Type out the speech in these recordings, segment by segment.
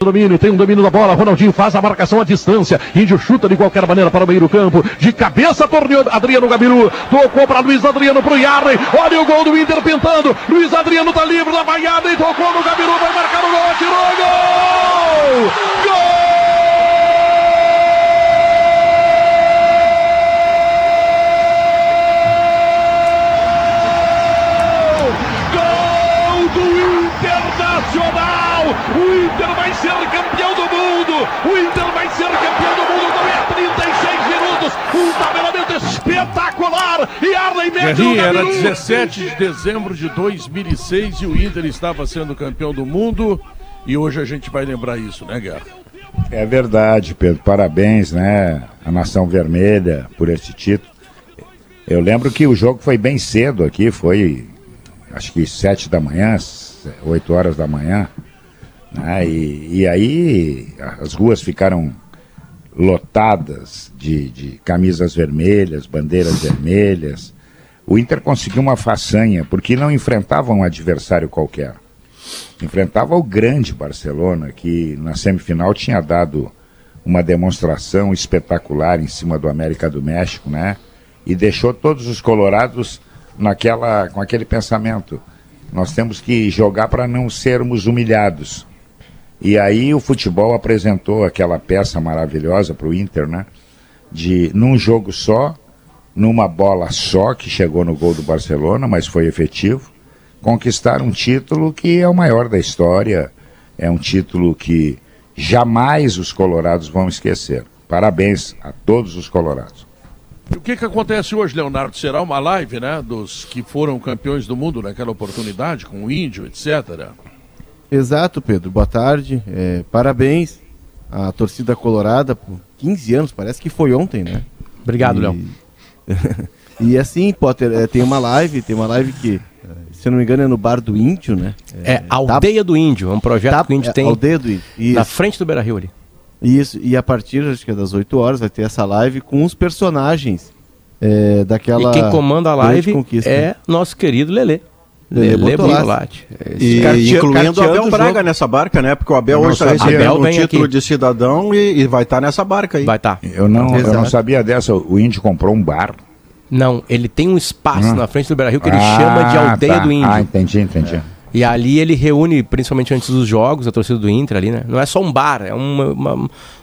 Domínio, tem um domínio da bola. Ronaldinho faz a marcação à distância. Índio chuta de qualquer maneira para o meio do campo. De cabeça, torneou Adriano Gabiru. Tocou para Luiz Adriano pro Yarley. Olha o gol do Inter pintando. Luiz Adriano tá livre da banhada e tocou no Gabiru. Vai marcar o gol. Atirou. Gol! Gol! O Inter vai ser campeão do mundo! O Inter vai ser campeão do mundo! Não é 36 minutos! Um tabelamento espetacular! E Arley mete Guerrinha, era 17 de dezembro de 2006 e o Inter estava sendo campeão do mundo. E hoje a gente vai lembrar isso, né, Guerra? É verdade, Pedro. Parabéns, né? A Nação Vermelha por esse título. Eu lembro que o jogo foi bem cedo aqui, foi acho que sete da manhã, 8 horas da manhã. Né? E, e aí as ruas ficaram lotadas de, de camisas vermelhas, bandeiras vermelhas. O Inter conseguiu uma façanha, porque não enfrentava um adversário qualquer. Enfrentava o grande Barcelona, que na semifinal tinha dado uma demonstração espetacular em cima do América do México, né? E deixou todos os colorados naquela, com aquele pensamento. Nós temos que jogar para não sermos humilhados. E aí o futebol apresentou aquela peça maravilhosa para o Inter, né? De num jogo só, numa bola só que chegou no gol do Barcelona, mas foi efetivo, conquistar um título que é o maior da história, é um título que jamais os colorados vão esquecer. Parabéns a todos os colorados. O que, que acontece hoje, Leonardo? Será uma live, né, dos que foram campeões do mundo naquela oportunidade, com o Índio, etc. Exato, Pedro. Boa tarde. É, parabéns à torcida colorada por 15 anos, parece que foi ontem, né? Obrigado, e... Léo. e assim, Potter, é, tem uma live, tem uma live que, se eu não me engano, é no Bar do Índio, né? É, é Aldeia tá... do Índio, é um projeto tá... que o Índio é, tem. Aldeia do Índio. Isso. Na frente do Beira Rio ali. Isso, e a partir acho que é das 8 horas vai ter essa live com os personagens é, daquela. E quem comanda a live é nosso querido Lelê. Lele Bortolatti. E, e incluindo o Abel Braga nessa barca, né? Porque o Abel hoje está recebendo um título aqui. de cidadão e, e vai estar tá nessa barca aí. Vai estar. Tá. Eu, não, eu não sabia dessa. O Índio comprou um bar. Não, ele tem um espaço hum. na frente do Beira Rio que ele ah, chama de Aldeia tá. do Índio. Ah, entendi, entendi. É. E ali ele reúne, principalmente antes dos jogos, a torcida do Inter ali, né? Não é só um bar, é uma, uma,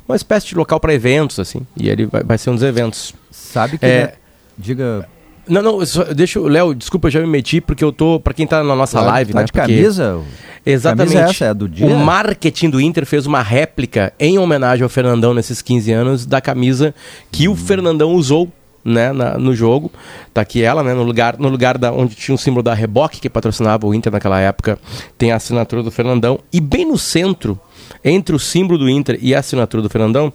uma espécie de local para eventos, assim. E ele vai, vai, ser um dos eventos. Sabe que. É... Né? Diga não, não, só, deixa eu. Léo, desculpa, eu já me meti, porque eu tô. Pra quem tá na nossa live, tá né? de porque... camisa? Exatamente. Camisa essa, é do dia? O marketing do Inter fez uma réplica em homenagem ao Fernandão nesses 15 anos da camisa que hum. o Fernandão usou né, na, no jogo. Tá aqui ela, né, no lugar, no lugar da, onde tinha o símbolo da Reboque, que patrocinava o Inter naquela época, tem a assinatura do Fernandão. E bem no centro, entre o símbolo do Inter e a assinatura do Fernandão,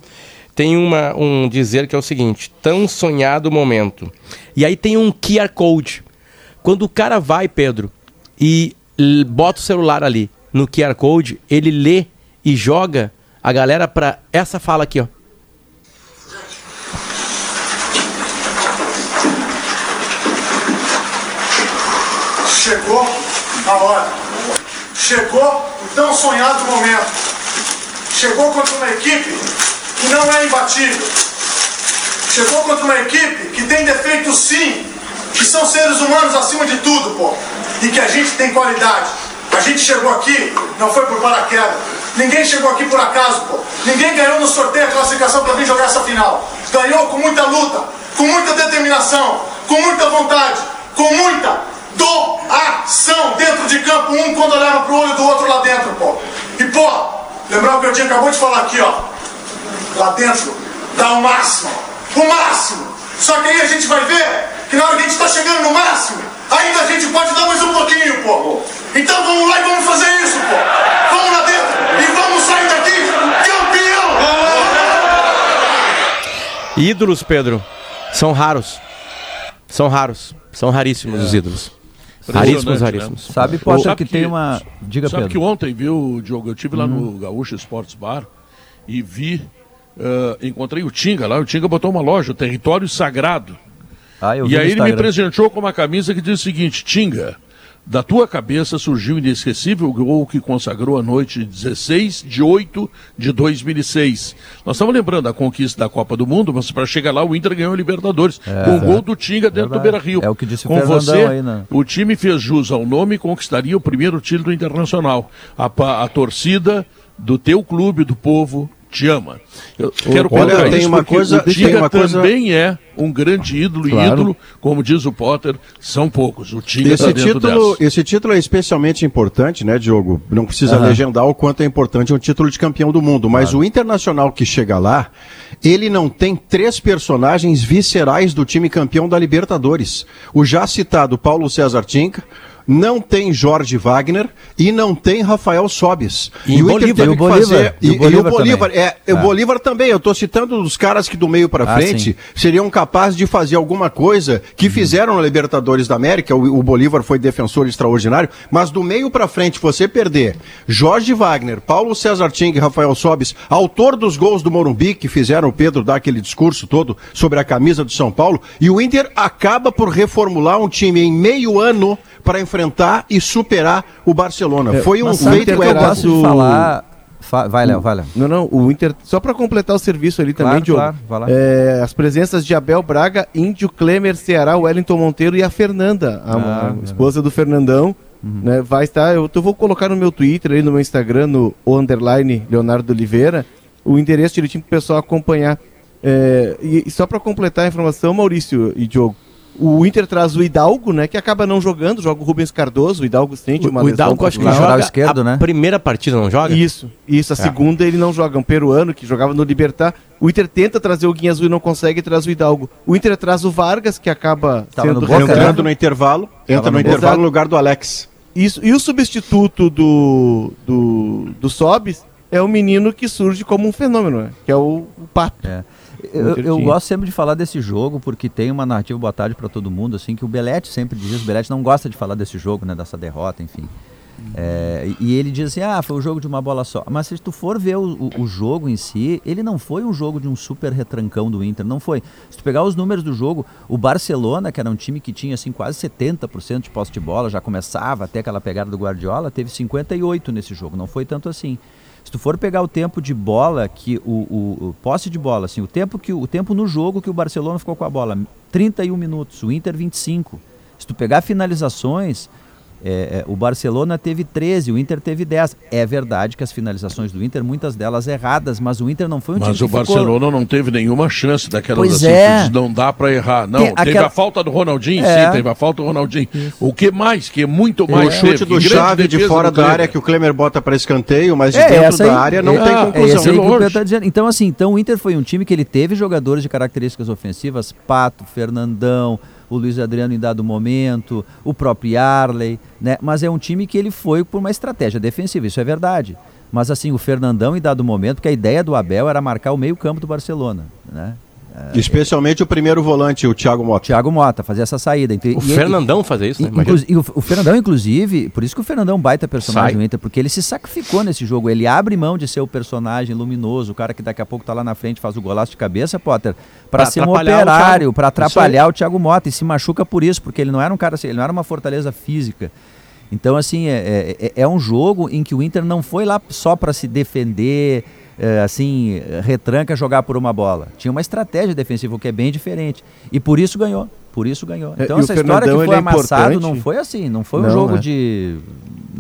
tem uma, um dizer que é o seguinte: tão sonhado momento. E aí tem um QR Code. Quando o cara vai, Pedro, e bota o celular ali no QR Code, ele lê e joga a galera para essa fala aqui, ó. Chegou a hora. Chegou o tão sonhado momento. Chegou contra uma equipe que não é imbatível. Chegou contra uma equipe que tem defeitos sim, que são seres humanos acima de tudo, pô. E que a gente tem qualidade. A gente chegou aqui, não foi por paraquedas. Ninguém chegou aqui por acaso, pô. Ninguém ganhou no sorteio a classificação para vir jogar essa final. Ganhou com muita luta, com muita determinação, com muita vontade, com muita doação dentro de campo, um quando olhava pro olho do outro lá dentro, pô. E, pô, lembrar o que eu tinha acabou de falar aqui, ó lá dentro, dá o máximo, o máximo. Só que aí a gente vai ver que na hora que a gente está chegando no máximo, ainda a gente pode dar mais um pouquinho, pô. Então vamos lá e vamos fazer isso, pô. Vamos lá dentro e vamos sair daqui campeão! Ídolos, Pedro, são raros. São raros. São raríssimos é. os ídolos. Raríssimos, raríssimos. Né? Sabe, Potter, sabe que, que, tem uma. Diga, Sabe Pedro. que ontem, viu, Diogo? Eu estive lá no Gaúcho Sports Bar e vi. Uh, encontrei o Tinga lá. O Tinga botou uma loja, o Território Sagrado. Ah, e aí ele me presenteou com uma camisa que diz o seguinte: Tinga. Da tua cabeça surgiu o inesquecível gol que consagrou a noite 16 de 8 de 2006. Nós estamos lembrando a conquista da Copa do Mundo, mas para chegar lá o Inter ganhou a Libertadores é, com o gol do Tinga dentro Verdade. do Beira-Rio. É o que disse com o você, aí, né? o time fez jus ao nome e conquistaria o primeiro título internacional. A, a torcida do teu clube, do povo, te ama. Eu quero Olha, tem uma coisa, o Tinga uma também coisa... é um grande ídolo claro. e ídolo, como diz o Potter, são poucos. O Tinga esse tá título, dessa. esse título é especialmente importante, né, Diogo? Não precisa uhum. legendar o quanto é importante um título de campeão do mundo, mas o Internacional que chega lá, ele não tem três personagens viscerais do time campeão da Libertadores. O já citado Paulo César Tinca, não tem Jorge Wagner e não tem Rafael Sobis. E, e o Inter teve que Bolívar, fazer. E, e, o Bolívar, e o Bolívar é, ah. o Bolívar também. Eu estou citando os caras que do meio para ah, frente ah, seriam capazes de fazer alguma coisa que uhum. fizeram na Libertadores da América. O, o, Bolívar foi defensor extraordinário, mas do meio para frente você perder Jorge Wagner, Paulo César Ting e Rafael Sobis, autor dos gols do Morumbi que fizeram o Pedro dar aquele discurso todo sobre a camisa do São Paulo, e o Inter acaba por reformular um time em meio ano para enfrentar e superar o Barcelona. É, Foi um feito que eu gosto de falar. Fa vai, Léo, vai, Léo. Não, não, o Inter, só para completar o serviço ali também, claro, Diogo, claro, é, as presenças de Abel Braga, Índio, Klemer, Ceará, Wellington Monteiro e a Fernanda, a, ah, a esposa do Fernandão, uhum. né, vai estar, eu, eu vou colocar no meu Twitter, aí no meu Instagram, no underline Leonardo Oliveira, o endereço direitinho para o pessoal acompanhar. É, e, e, só para completar a informação, Maurício e Diogo, o Inter traz o Hidalgo, né? Que acaba não jogando, joga o Rubens Cardoso, o Hidalgo sente uma O Hidalgo acho que joga esquerdo, a né? primeira partida não joga? Isso, isso. A é. segunda ele não joga. Um peruano que jogava no Libertar. O Inter tenta trazer o Guinha Azul e não consegue, traz o Hidalgo. O Inter traz o Vargas, que acaba Tava sendo... No Boca, entrando no intervalo, entra no, no intervalo no lugar do Alex. Isso, e o substituto do, do, do Sobis é o menino que surge como um fenômeno, né? que é o, o Pato. É. Eu, eu, gosto sempre de falar desse jogo porque tem uma narrativa boa tarde para todo mundo, assim, que o Belete sempre diz. O Belete não gosta de falar desse jogo, né, dessa derrota, enfim. É, e ele diz assim: ah, foi um jogo de uma bola só. Mas se tu for ver o, o, o, jogo em si, ele não foi um jogo de um super retrancão do Inter, não foi. Se tu pegar os números do jogo, o Barcelona, que era um time que tinha assim quase 70% de posse de bola, já começava até aquela pegada do Guardiola, teve 58 nesse jogo, não foi tanto assim. Se tu for pegar o tempo de bola, que o, o, o, posse de bola, assim, o tempo que o tempo no jogo que o Barcelona ficou com a bola, 31 minutos, o Inter 25. Se tu pegar finalizações, é, é, o Barcelona teve 13, o Inter teve 10. É verdade que as finalizações do Inter, muitas delas erradas, mas o Inter não foi um mas time Mas o Barcelona ficou... não teve nenhuma chance daquelas pois assim, é. não dá para errar. Não, Tem teve aquela... a falta do Ronaldinho, é. sim, teve a falta do Ronaldinho. Isso. O que mais? Que é muito mais. O chute teve. do chave de fora da área que o Klemer bota para escanteio, mas de é, dentro da área não tem é, conclusão. Tá dizendo. Então, assim, então o Inter foi um time que ele teve jogadores de características ofensivas, Pato, Fernandão o Luiz Adriano em dado momento, o próprio Arley, né? Mas é um time que ele foi por uma estratégia defensiva, isso é verdade. Mas assim, o Fernandão em dado momento, porque a ideia do Abel era marcar o meio-campo do Barcelona, né? É, Especialmente o primeiro volante, o Thiago Mota. Thiago Mota, fazer essa saída. O e, Fernandão fazer isso, né? E, o, o, Fernandão, inclusive, por isso que o Fernandão é baita personagem do Inter, porque ele se sacrificou nesse jogo. Ele abre mão de ser o personagem luminoso, o cara que daqui a pouco tá lá na frente faz o golaço de cabeça, Potter, para ser um operário, para atrapalhar o Thiago Mota. E se machuca por isso, porque ele não era um cara assim, ele não era uma fortaleza física. Então, assim, é, é, é um jogo em que o Inter não foi lá só para se defender é, assim, retranca jogar por uma bola. Tinha uma estratégia defensiva que é bem diferente. E por isso ganhou. Por isso ganhou. É, então e essa história que foi é amassado não foi assim, não foi não, um jogo né? de.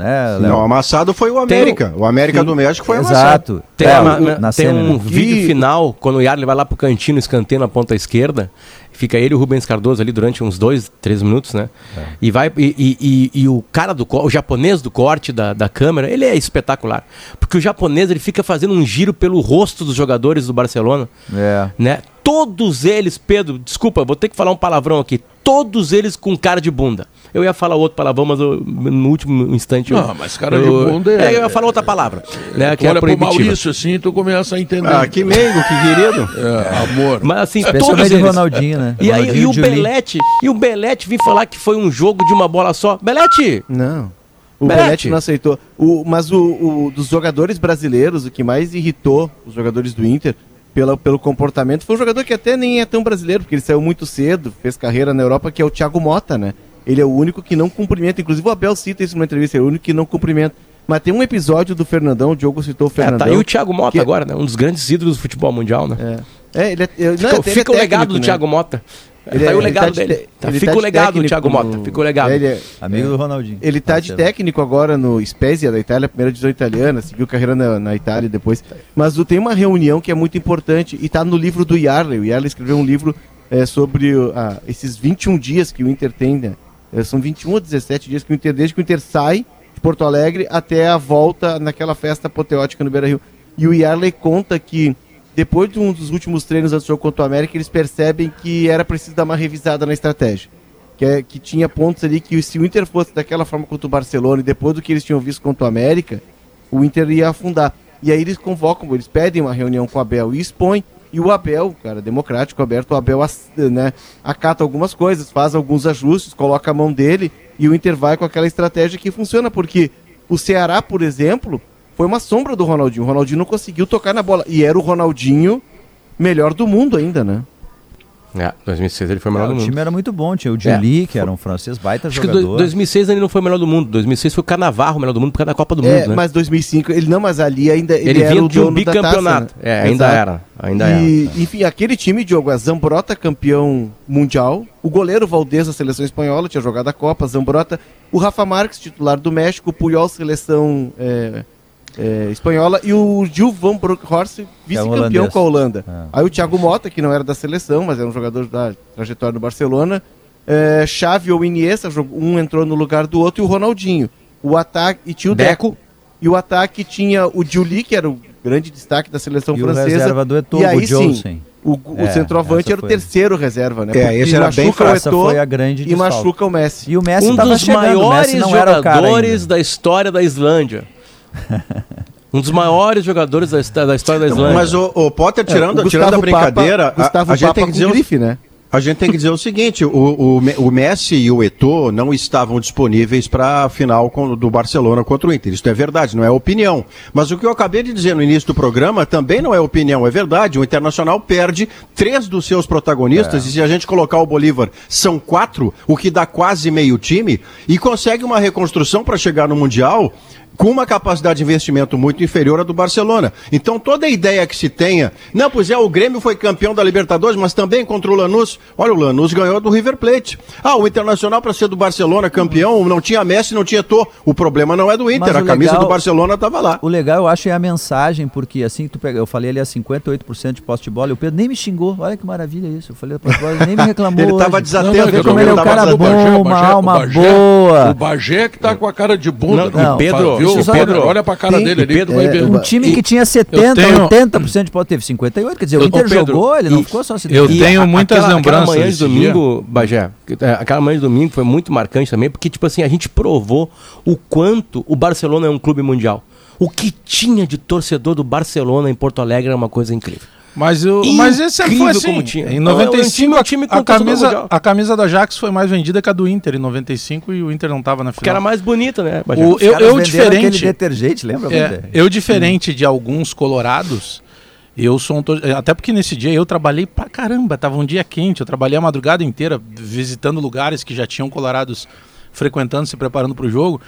Né, não, amassado foi o América. Tem, o América sim, do México foi exato. amassado. Tem, é, uma, na, tem um né? vídeo final, quando o Yarley vai lá pro cantinho, escanteio na ponta esquerda, fica ele e o Rubens Cardoso ali durante uns dois, três minutos, né? É. E vai e, e, e, e, o cara do o japonês do corte da, da câmera, ele é espetacular. Porque o japonês ele fica fazendo um giro pelo rosto dos jogadores do Barcelona. É. Né? todos eles, Pedro, desculpa, vou ter que falar um palavrão aqui, todos eles com cara de bunda. Eu ia falar outro palavrão, mas eu, no último instante. Não, eu, mas cara eu, de bunda é. é. Eu ia falar outra palavra. Né, que é olha é pro Maurício assim, tu começa a entender. Ah, que Mengo, que querido. É, amor. Mas assim, todos eles. Ronaldinho, né? E, Ronaldinho aí, e o Belete, e o Belete vir falar que foi um jogo de uma bola só. Belete! Não. O Belete, Belete não aceitou. O, mas o, o, dos jogadores brasileiros, o que mais irritou os jogadores do Inter pela, pelo comportamento foi um jogador que até nem é tão brasileiro, porque ele saiu muito cedo, fez carreira na Europa, que é o Thiago Mota, né? Ele é o único que não cumprimenta. Inclusive o Abel cita isso numa entrevista, é o único que não cumprimenta. Mas tem um episódio do Fernandão, o Diogo citou o Fernandão. É, tá aí o Thiago Mota que... agora, né? Um dos grandes ídolos do futebol mundial, né? É, é ele é, eu, não, fica, fica é técnico, o legado do né? Thiago Mota. Ele tá aí o legado tá de, dele. Tá, fica tá o legado do Thiago Mota. Fica o legado. Ele é, Amigo do Ronaldinho. Ele tá de técnico agora no Spezia da Itália, primeira divisão italiana, seguiu carreira na, na Itália depois. Mas tem uma reunião que é muito importante e tá no livro do Yarley. O Yarley escreveu um livro é, sobre ah, esses 21 dias que o Inter tem, né? É, são 21 ou 17 dias que o Inter, desde que o Inter sai de Porto Alegre até a volta naquela festa apoteótica no Beira Rio. E o Yarley conta que depois de um dos últimos treinos antes do jogo contra o América, eles percebem que era preciso dar uma revisada na estratégia. Que, é, que tinha pontos ali que se o Inter fosse daquela forma contra o Barcelona e depois do que eles tinham visto contra o América, o Inter ia afundar. E aí eles convocam, eles pedem uma reunião com o Abel e expõem. E o Abel, cara, democrático, aberto, o Abel né, acata algumas coisas, faz alguns ajustes, coloca a mão dele e o Inter vai com aquela estratégia que funciona, porque o Ceará, por exemplo, foi uma sombra do Ronaldinho. O Ronaldinho não conseguiu tocar na bola. E era o Ronaldinho melhor do mundo ainda, né? É, 2006 ele foi o melhor é, do mundo. O time era muito bom, tinha o Dili, é, que era um francês baita Acho jogador. que 2006 ele não foi o melhor do mundo, 2006 foi o Canavarro o melhor do mundo por causa da Copa do é, Mundo, né? mas 2005, ele não, mas ali ainda ele, ele vinha de um bicampeonato. Né? É, ainda Exato. era, ainda e, era. Enfim, aquele time, Diogo, a Zambrota campeão mundial, o goleiro Valdez da seleção espanhola, tinha jogado a Copa, Zambrota, o Rafa Marques, titular do México, o Puyol, seleção... É, é, espanhola, e o Gil Van Bronckhorst, vice-campeão é com a Holanda. É. Aí o Thiago Mota, que não era da seleção, mas era um jogador da trajetória do Barcelona. É, Xavi ou Iniesta, um entrou no lugar do outro, e o Ronaldinho. O ataque, e tinha o Deco. Deco. E o ataque tinha o Juli, que era o grande destaque da seleção e francesa. O reserva do Eto'o, e aí, sim, o, o é, centroavante era o terceiro reserva, né? É, esse era bem fácil. foi a grande E machuca o Messi. E o Messi um dos chegando, maiores jogadores da história da Islândia. Um dos maiores jogadores da, da história da Islândia. Mas o, o Potter, tirando, é, o tirando a brincadeira, Papa, a, a, gente tem que dizer. Grife, né? A gente tem que dizer o seguinte: o, o, o Messi e o Eto'o não estavam disponíveis para a final com, do Barcelona contra o Inter. Isso é verdade, não é opinião. Mas o que eu acabei de dizer no início do programa também não é opinião, é verdade. O Internacional perde três dos seus protagonistas, é. e se a gente colocar o Bolívar, são quatro, o que dá quase meio time, e consegue uma reconstrução para chegar no Mundial com uma capacidade de investimento muito inferior à do Barcelona. Então toda a ideia que se tenha, não, pois é, o Grêmio foi campeão da Libertadores, mas também contra o Lanús. Olha, o Lanús ganhou do River Plate. Ah, o Internacional para ser do Barcelona campeão, não tinha Messi, não tinha Tô. O problema não é do Inter, a camisa legal, do Barcelona estava lá. O legal eu acho é a mensagem, porque assim tu pega, eu falei ali a 58% de poste de bola, e o Pedro nem me xingou. Olha que maravilha isso. Eu falei, nem me reclamou. ele estava desatento, não, como ele é um cara bom, uma alma boa. O Bagé que tá com a cara de bunda. Não, não, Pedro, Isso Pedro, olha pra cara tem, dele ali, Pedro, vai ver. Um time que tinha 70, tenho... 80% de pode teve 58, quer dizer, o Inter Pedro, jogou, ele não ficou só se Eu tenho muitas aquela, lembranças. Aquela manhã de domingo, Bagé, é, aquela manhã de domingo foi muito marcante também, porque, tipo assim, a gente provou o quanto o Barcelona é um clube mundial. O que tinha de torcedor do Barcelona em Porto Alegre era uma coisa incrível. Mas, o, mas esse foi assim. Como tinha. Em 95, é time, a, camisa, a camisa da Ajax foi mais vendida que a do Inter em 95 e o Inter não estava na final. Porque era mais bonita, né? O, eu, eu diferente. detergente, lembra? É, eu, diferente hum. de alguns colorados, eu sou um. Até porque nesse dia eu trabalhei pra caramba. Tava um dia quente, eu trabalhei a madrugada inteira visitando lugares que já tinham colorados frequentando, se preparando para o jogo.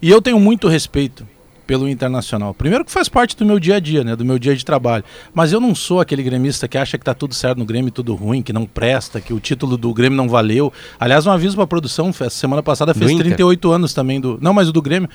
E eu tenho muito respeito pelo Internacional. Primeiro que faz parte do meu dia a dia, né, do meu dia de trabalho. Mas eu não sou aquele gremista que acha que tá tudo certo no Grêmio, tudo ruim, que não presta, que o título do Grêmio não valeu. Aliás, um aviso para a produção, semana passada fez 38 anos também do, não, mas o do Grêmio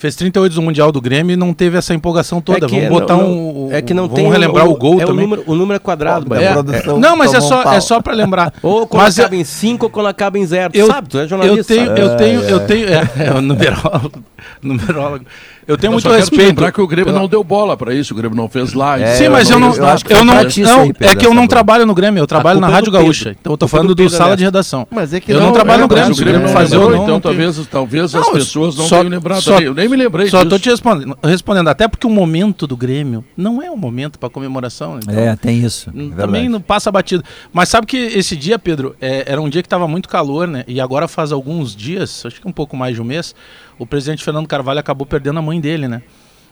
fez 38 do Mundial do Grêmio e não teve essa empolgação toda. É vamos botar não, um. É que não vamos tem. relembrar o, o gol é também. O número, o número é quadrado, é, é, Não, mas é só, um é só para lembrar. ou quando mas acaba em 5 ou quando acaba em 0. Eu, sabe, tu é jornalista. Eu tenho, eu tenho, eu tenho. É, é o numerólogo. numerólogo. Eu tenho eu muito respeito. lembrar que o Grêmio não deu bola para isso, o Grêmio não fez lá. É, Sim, mas eu não, eu, acho que eu não, não aí, é que eu não trabalho no Grêmio, eu trabalho na Rádio Gaúcha. Então eu tô falando do sala de redação. Mas é que eu não trabalho no Grêmio, o Grêmio fazer ou não. Então talvez, talvez as pessoas não tenham lembrado. Eu nem me lembrei Só tô te respondendo, até porque o momento do Grêmio não é um momento para comemoração. É, tem isso. Também não passa batido. Mas sabe que esse dia, Pedro, era um dia que estava muito calor, né? E agora faz alguns dias, acho que um pouco mais de um mês, o presidente Fernando Carvalho acabou perdendo a mãe dele, né?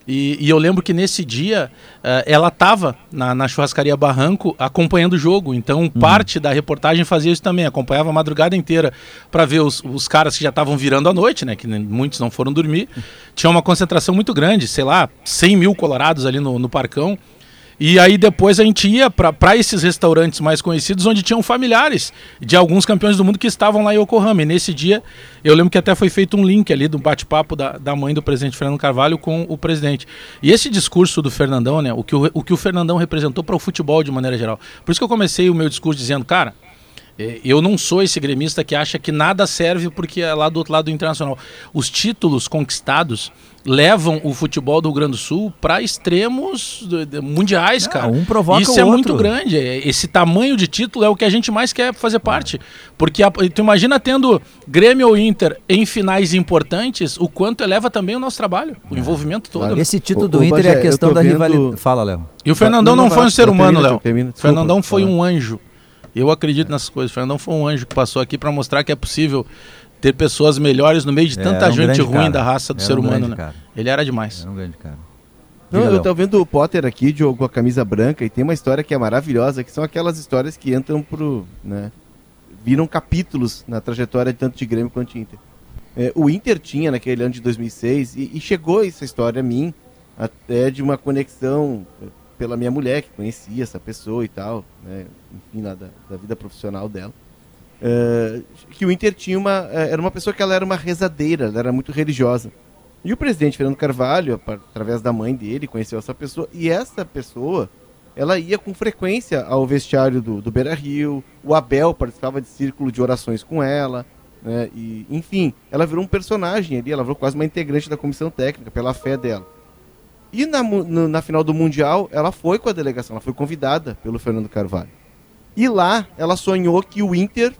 E, e eu lembro que nesse dia uh, ela estava na, na, churrascaria Barranco acompanhando o jogo. Então, uhum. parte da reportagem fazia isso também. Acompanhava a madrugada inteira para ver os, os caras que já estavam virando a noite, né? Que muitos não foram dormir. Tinha uma concentração muito grande, sei lá, 100 mil colorados ali no, no Parcão. E aí depois a gente ia para esses restaurantes mais conhecidos, onde tinham familiares de alguns campeões do mundo que estavam lá em Yokohama. E nesse dia, eu lembro que até foi feito um link ali do bate-papo da, da mãe do presidente Fernando Carvalho com o presidente. E esse discurso do Fernandão, né, o que o, o, que o Fernandão representou para o futebol de maneira geral. Por isso que eu comecei o meu discurso dizendo, cara, eu não sou esse gremista que acha que nada serve porque é lá do outro lado do internacional. Os títulos conquistados levam o futebol do Rio Grande do Sul para extremos mundiais, não, cara. Um provoca Isso o é outro. muito grande. É, esse tamanho de título é o que a gente mais quer fazer parte. Porque a, tu imagina tendo Grêmio ou Inter em finais importantes, o quanto eleva também o nosso trabalho, o é. envolvimento todo. Né? Esse título do o, Inter o, é a questão da vendo... rivalidade. Fala, Léo. E o Fernandão não, não, não foi um ser humano, Léo. O Fernandão foi um anjo. Eu acredito nessas coisas. O Fernandão foi um anjo que passou aqui para mostrar que é possível ter pessoas melhores no meio de é, tanta um gente ruim cara. da raça do era ser um humano, né? Cara. Ele era demais. Era um grande cara. Não, eu tô vendo o Potter aqui de, com a camisa branca e tem uma história que é maravilhosa, que são aquelas histórias que entram pro, né, viram capítulos na trajetória tanto de Grêmio quanto de Inter. É, o Inter tinha naquele ano de 2006 e, e, chegou essa história a mim até de uma conexão pela minha mulher que conhecia essa pessoa e tal, né, enfim, da, da vida profissional dela. Uh, que o Inter tinha uma. Uh, era uma pessoa que ela era uma rezadeira, ela era muito religiosa. E o presidente Fernando Carvalho, através da mãe dele, conheceu essa pessoa. E essa pessoa, ela ia com frequência ao vestiário do, do Beira Rio. O Abel participava de círculo de orações com ela. Né? E, enfim, ela virou um personagem ali, ela virou quase uma integrante da comissão técnica, pela fé dela. E na, na final do Mundial, ela foi com a delegação, ela foi convidada pelo Fernando Carvalho. E lá, ela sonhou que o Inter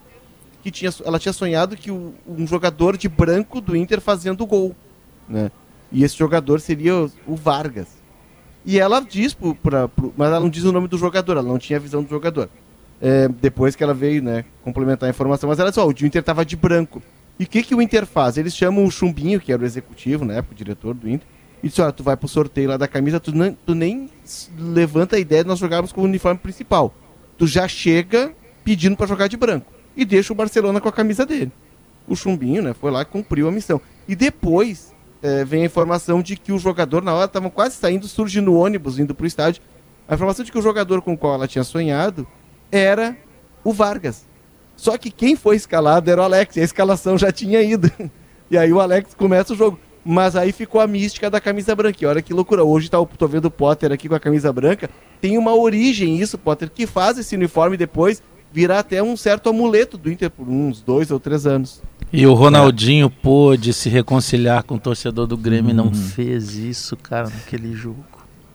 que tinha, ela tinha sonhado que o, um jogador de branco do Inter fazendo gol, né? E esse jogador seria o, o Vargas. E ela diz, pro, pra, pro, mas ela não diz o nome do jogador, ela não tinha a visão do jogador. É, depois que ela veio, né, complementar a informação, mas ela disse, ó, o Inter tava de branco. E o que, que o Inter faz? Eles chamam o Chumbinho, que era o executivo, né, o diretor do Inter, e diz, ó, tu vai pro sorteio lá da camisa, tu, nem, tu nem levanta a ideia de nós jogarmos com o uniforme principal. Tu já chega pedindo para jogar de branco e deixa o Barcelona com a camisa dele. O Chumbinho, né, foi lá e cumpriu a missão. E depois é, vem a informação de que o jogador, na hora, estava quase saindo, surge no ônibus, indo para o estádio. A informação de que o jogador com o qual ela tinha sonhado era o Vargas. Só que quem foi escalado era o Alex, e a escalação já tinha ido. E aí o Alex começa o jogo. Mas aí ficou a mística da camisa branca. E olha que loucura. Hoje tá, tô vendo o Potter aqui com a camisa branca. Tem uma origem isso, Potter, que faz esse uniforme depois virar até um certo amuleto do Inter por uns dois ou três anos. E o Ronaldinho é. pôde se reconciliar com o torcedor do Grêmio e não uhum. fez isso, cara, naquele jogo.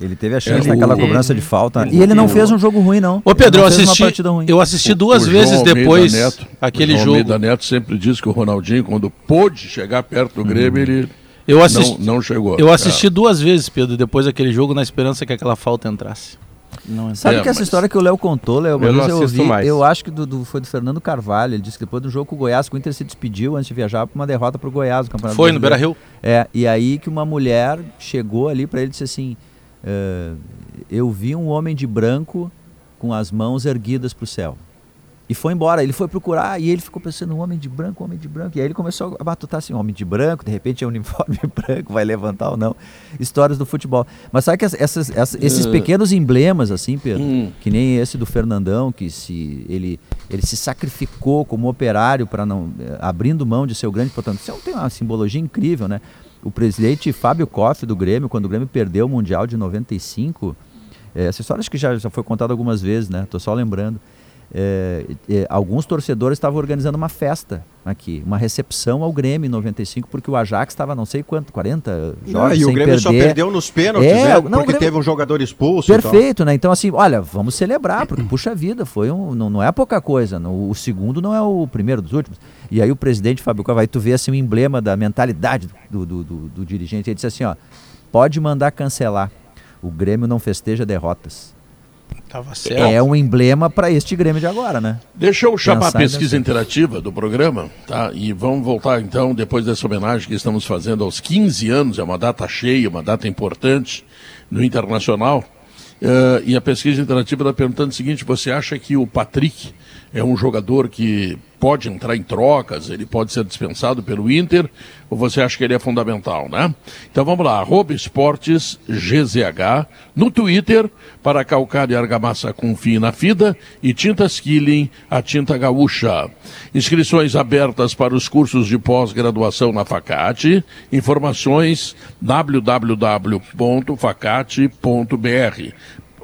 Ele teve a chance naquela cobrança de falta. E ele não fez um jogo ruim, não. Ô Pedro, eu assisti, eu assisti duas o, o vezes depois Neto, aquele o João jogo. O Neto sempre disse que o Ronaldinho, quando pôde chegar perto do Grêmio, hum. ele eu assisti, não, não chegou. Eu assisti é. duas vezes, Pedro, depois daquele jogo, na esperança que aquela falta entrasse. Não Sabe é, que essa história que o Léo contou, Léo? Eu, não eu, ouvi, mais. eu acho que do, do, foi do Fernando Carvalho. Ele disse que depois do jogo com o Goiás, que o Inter se despediu antes de viajar para uma derrota para o Goiás no Campeonato Foi no Beira Rio. É, e aí que uma mulher chegou ali para ele e disse assim: uh, Eu vi um homem de branco com as mãos erguidas para o céu. E foi embora, ele foi procurar e ele ficou pensando, um homem de branco, homem de branco. E aí ele começou a batutar assim, homem de branco, de repente é um uniforme branco, vai levantar ou não. Histórias do futebol. Mas sabe que essas, essas, esses uh. pequenos emblemas, assim, Pedro, hum. que nem esse do Fernandão, que se ele, ele se sacrificou como operário para não. Eh, abrindo mão de seu grande potencial. Tem uma simbologia incrível, né? O presidente Fábio Koff do Grêmio, quando o Grêmio perdeu o Mundial de 95, eh, essa história acho que já, já foi contada algumas vezes, né? Tô só lembrando é, é, alguns torcedores estavam organizando uma festa aqui, uma recepção ao Grêmio em 95, porque o Ajax estava não sei quanto, 40 jogos não, E o Grêmio perder. só perdeu nos pênaltis, é, né? Porque não, Grêmio... teve um jogador expulso. Perfeito, né? Então assim, olha, vamos celebrar, porque puxa vida, foi um, não, não é pouca coisa. No, o segundo não é o primeiro dos últimos. E aí o presidente Fábio vai tu vê assim o um emblema da mentalidade do, do, do, do dirigente, ele disse assim, ó, pode mandar cancelar. O Grêmio não festeja derrotas. É um emblema para este Grêmio de agora, né? Deixa eu chamar Pensar a pesquisa interativa do programa, tá? E vamos voltar então, depois dessa homenagem que estamos fazendo aos 15 anos, é uma data cheia, uma data importante no Internacional. Uh, e a pesquisa interativa está perguntando o seguinte: você acha que o Patrick é um jogador que pode entrar em trocas, ele pode ser dispensado pelo Inter, ou você acha que ele é fundamental, né? Então vamos lá, arroba esportes GZH no Twitter para calcário e argamassa com fim na fida e tintas Killing, a tinta gaúcha. Inscrições abertas para os cursos de pós-graduação na Facate. Informações www.facate.br.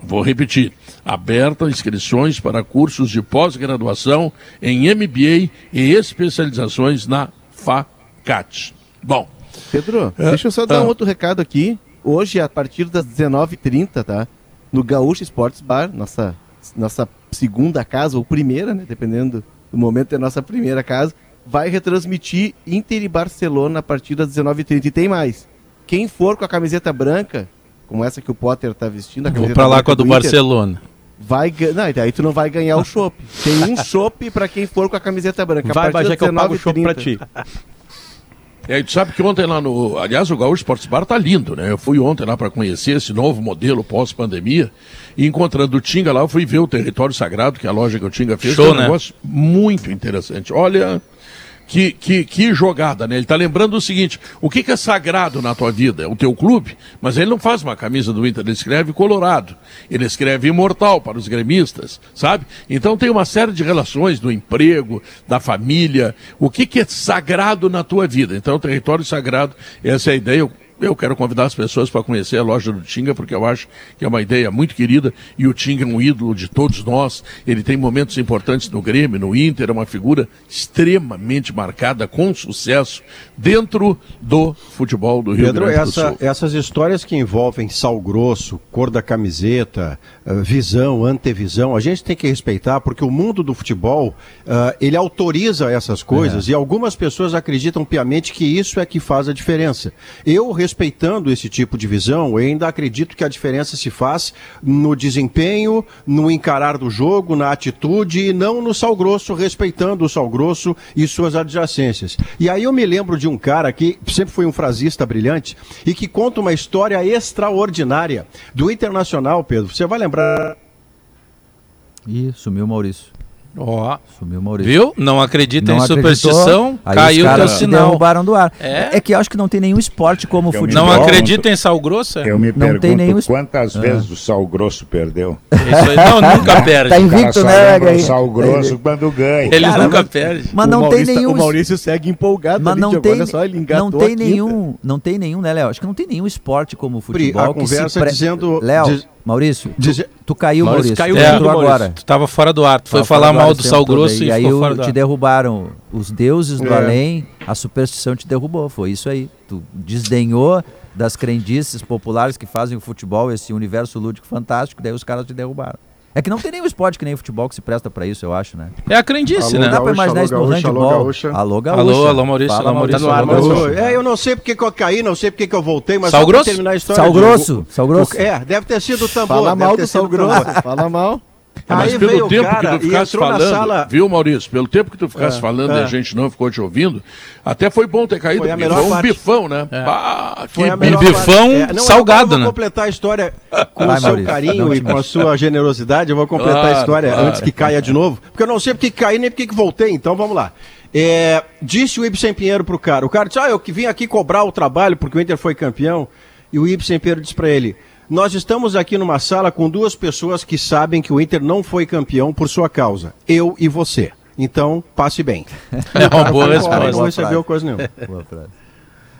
Vou repetir aberta inscrições para cursos de pós-graduação em MBA e especializações na FACAT. Bom. Pedro, é, deixa eu só dar um outro recado aqui. Hoje, a partir das 19h30, tá? No Gaúcho Sports Bar, nossa, nossa segunda casa, ou primeira, né? Dependendo do momento, é nossa primeira casa. Vai retransmitir Inter e Barcelona a partir das 19h30. E tem mais. Quem for com a camiseta branca, como essa que o Potter tá vestindo, a Vou pra lá com a do, do Barcelona. Vai Não, aí tu não vai ganhar o chopp. Tem um chopp para quem for com a camiseta branca. Vai, Bajé, que eu pago o chopp pra ti. E aí, tu sabe que ontem lá no. Aliás, o Gaúcho Sports Bar tá lindo, né? Eu fui ontem lá para conhecer esse novo modelo pós-pandemia. E encontrando o Tinga lá, eu fui ver o Território Sagrado, que é a loja que o Tinga fez. Show, é um né? negócio muito interessante. Olha. Que, que, que jogada, né? Ele está lembrando o seguinte: o que, que, é sagrado na tua vida? É o teu clube, mas ele não faz uma camisa do Inter, ele escreve Colorado, ele escreve Imortal para os gremistas, sabe? Então tem uma série de relações do emprego, da família, o que, que é sagrado na tua vida. Então, território sagrado, essa é a ideia. Eu quero convidar as pessoas para conhecer a loja do Tinga, porque eu acho que é uma ideia muito querida e o Tinga é um ídolo de todos nós. Ele tem momentos importantes no Grêmio, no Inter, é uma figura extremamente marcada, com sucesso, dentro do futebol do Rio Pedro, Grande do essa, Sul. Essas histórias que envolvem sal grosso, cor da camiseta, visão, antevisão, a gente tem que respeitar, porque o mundo do futebol, uh, ele autoriza essas coisas é. e algumas pessoas acreditam piamente que isso é que faz a diferença. Eu respeitando esse tipo de visão, eu ainda acredito que a diferença se faz no desempenho, no encarar do jogo, na atitude e não no sal grosso, respeitando o sal grosso e suas adjacências. E aí eu me lembro de um cara que sempre foi um frasista brilhante e que conta uma história extraordinária do Internacional, Pedro. Você vai lembrar. Ih, sumiu o Maurício. Ó, sumiu Maurício. Viu? Não acredita não em superstição, caiu o teu sinal. derrubaram do ar. É? é que eu acho que não tem nenhum esporte como o futebol. Não acredita em sal grosso? Eu me não pergunto tem nenhum... quantas ah. vezes o sal grosso perdeu. Isso aí, não, nunca perde. Tá invicto, né, O sal grosso quando ganha. Ele Cara, nunca mas, perde. Mas não tem tá- nenhum. O Maurício segue empolgado. Mas não tem, só, ele não tem nenhum, não tem nenhum, né, Léo? Acho que não tem nenhum esporte como o futebol. A conversa dizendo. Léo, Maurício, tu, tu caiu, Maurício. Caiu é, tu agora. Tu tava fora do ar. Tu foi falar mal do sal grosso e, e aí te derrubaram os deuses do é. além, a superstição te derrubou. Foi isso aí. Tu desdenhou das crendices populares que fazem o futebol, esse universo lúdico fantástico, daí os caras te derrubaram. É que não tem nenhum esporte que nem o futebol que se presta pra isso, eu acho, né? É a crendice, alô, né? Não dá pra imaginar isso no handball. Alô, Gaúcha. Alô, Gaúcha. Alô, alô, Maurício. Fala, alô, Maurício. Tá alô, Maurício. É, eu não sei porque que eu caí, não sei porque que eu voltei, mas Sal grosso? terminar a história. Sal grosso? Sal grosso? É, deve ter sido o tambor. Fala mal do sal grosso. Fala mal. É, mas pelo tempo que tu ficasse falando, sala... viu, Maurício? Pelo tempo que tu ficasse é, falando é. e a gente não ficou te ouvindo, até foi bom ter caído, foi, foi um bifão, né? É. Bah, que bifão é, não, salgado, né? Eu vou completar a história com Vai, o seu Maurício, carinho e com a sua generosidade. Eu vou completar claro, a história claro. antes que caia de novo, porque eu não sei porque que caí nem porque que voltei, então vamos lá. É, disse o Ibsen Pinheiro pro cara. O cara disse: Ah, eu que vim aqui cobrar o trabalho porque o Inter foi campeão. E o Ibsen Pinheiro disse para ele: nós estamos aqui numa sala com duas pessoas que sabem que o Inter não foi campeão por sua causa. Eu e você. Então, passe bem. É uma boa resposta. Não recebeu coisa nenhuma. Boa frase.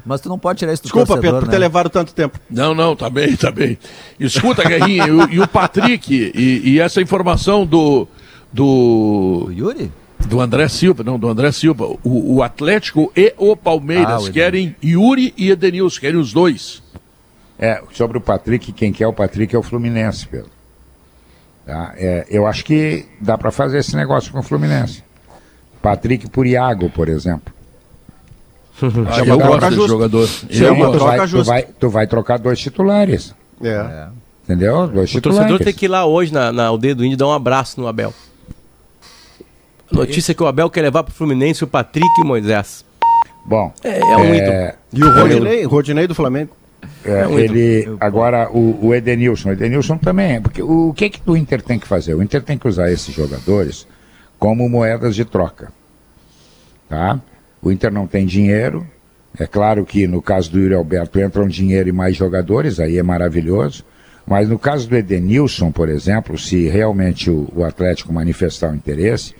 Mas tu não pode tirar isso do Desculpa, torcedor, Pedro, por né? ter levado tanto tempo. Não, não, tá bem, tá bem. Escuta, Guerrinha, e, e, o Patrick, e, e, essa informação do, do. Do Yuri? Do André Silva, não, do André Silva. O, o Atlético e o Palmeiras ah, o querem Yuri e Edenilson, querem os dois. É, sobre o Patrick, quem quer o Patrick é o Fluminense, Pedro. Tá? É, eu acho que dá para fazer esse negócio com o Fluminense. Patrick por Iago, por exemplo. ah, eu gosto desse jogador. Eu, tu, vai, tu, vai, tu vai trocar dois titulares. É. é. Entendeu? Dois o titulares. torcedor tem que ir lá hoje na, na aldeia do Índio dar um abraço no Abel. Notícia que o Abel quer levar para o Fluminense o Patrick e o Moisés. Bom. É, é um é... E o Rodinei, Rodinei do Flamengo. É, é ele agora o, o, Edenilson, o Edenilson também, é, porque o, o que que o Inter tem que fazer? O Inter tem que usar esses jogadores como moedas de troca, tá? O Inter não tem dinheiro, é claro que no caso do Yuri Alberto entram dinheiro e mais jogadores, aí é maravilhoso. Mas no caso do Edenilson, por exemplo, se realmente o, o Atlético manifestar o interesse,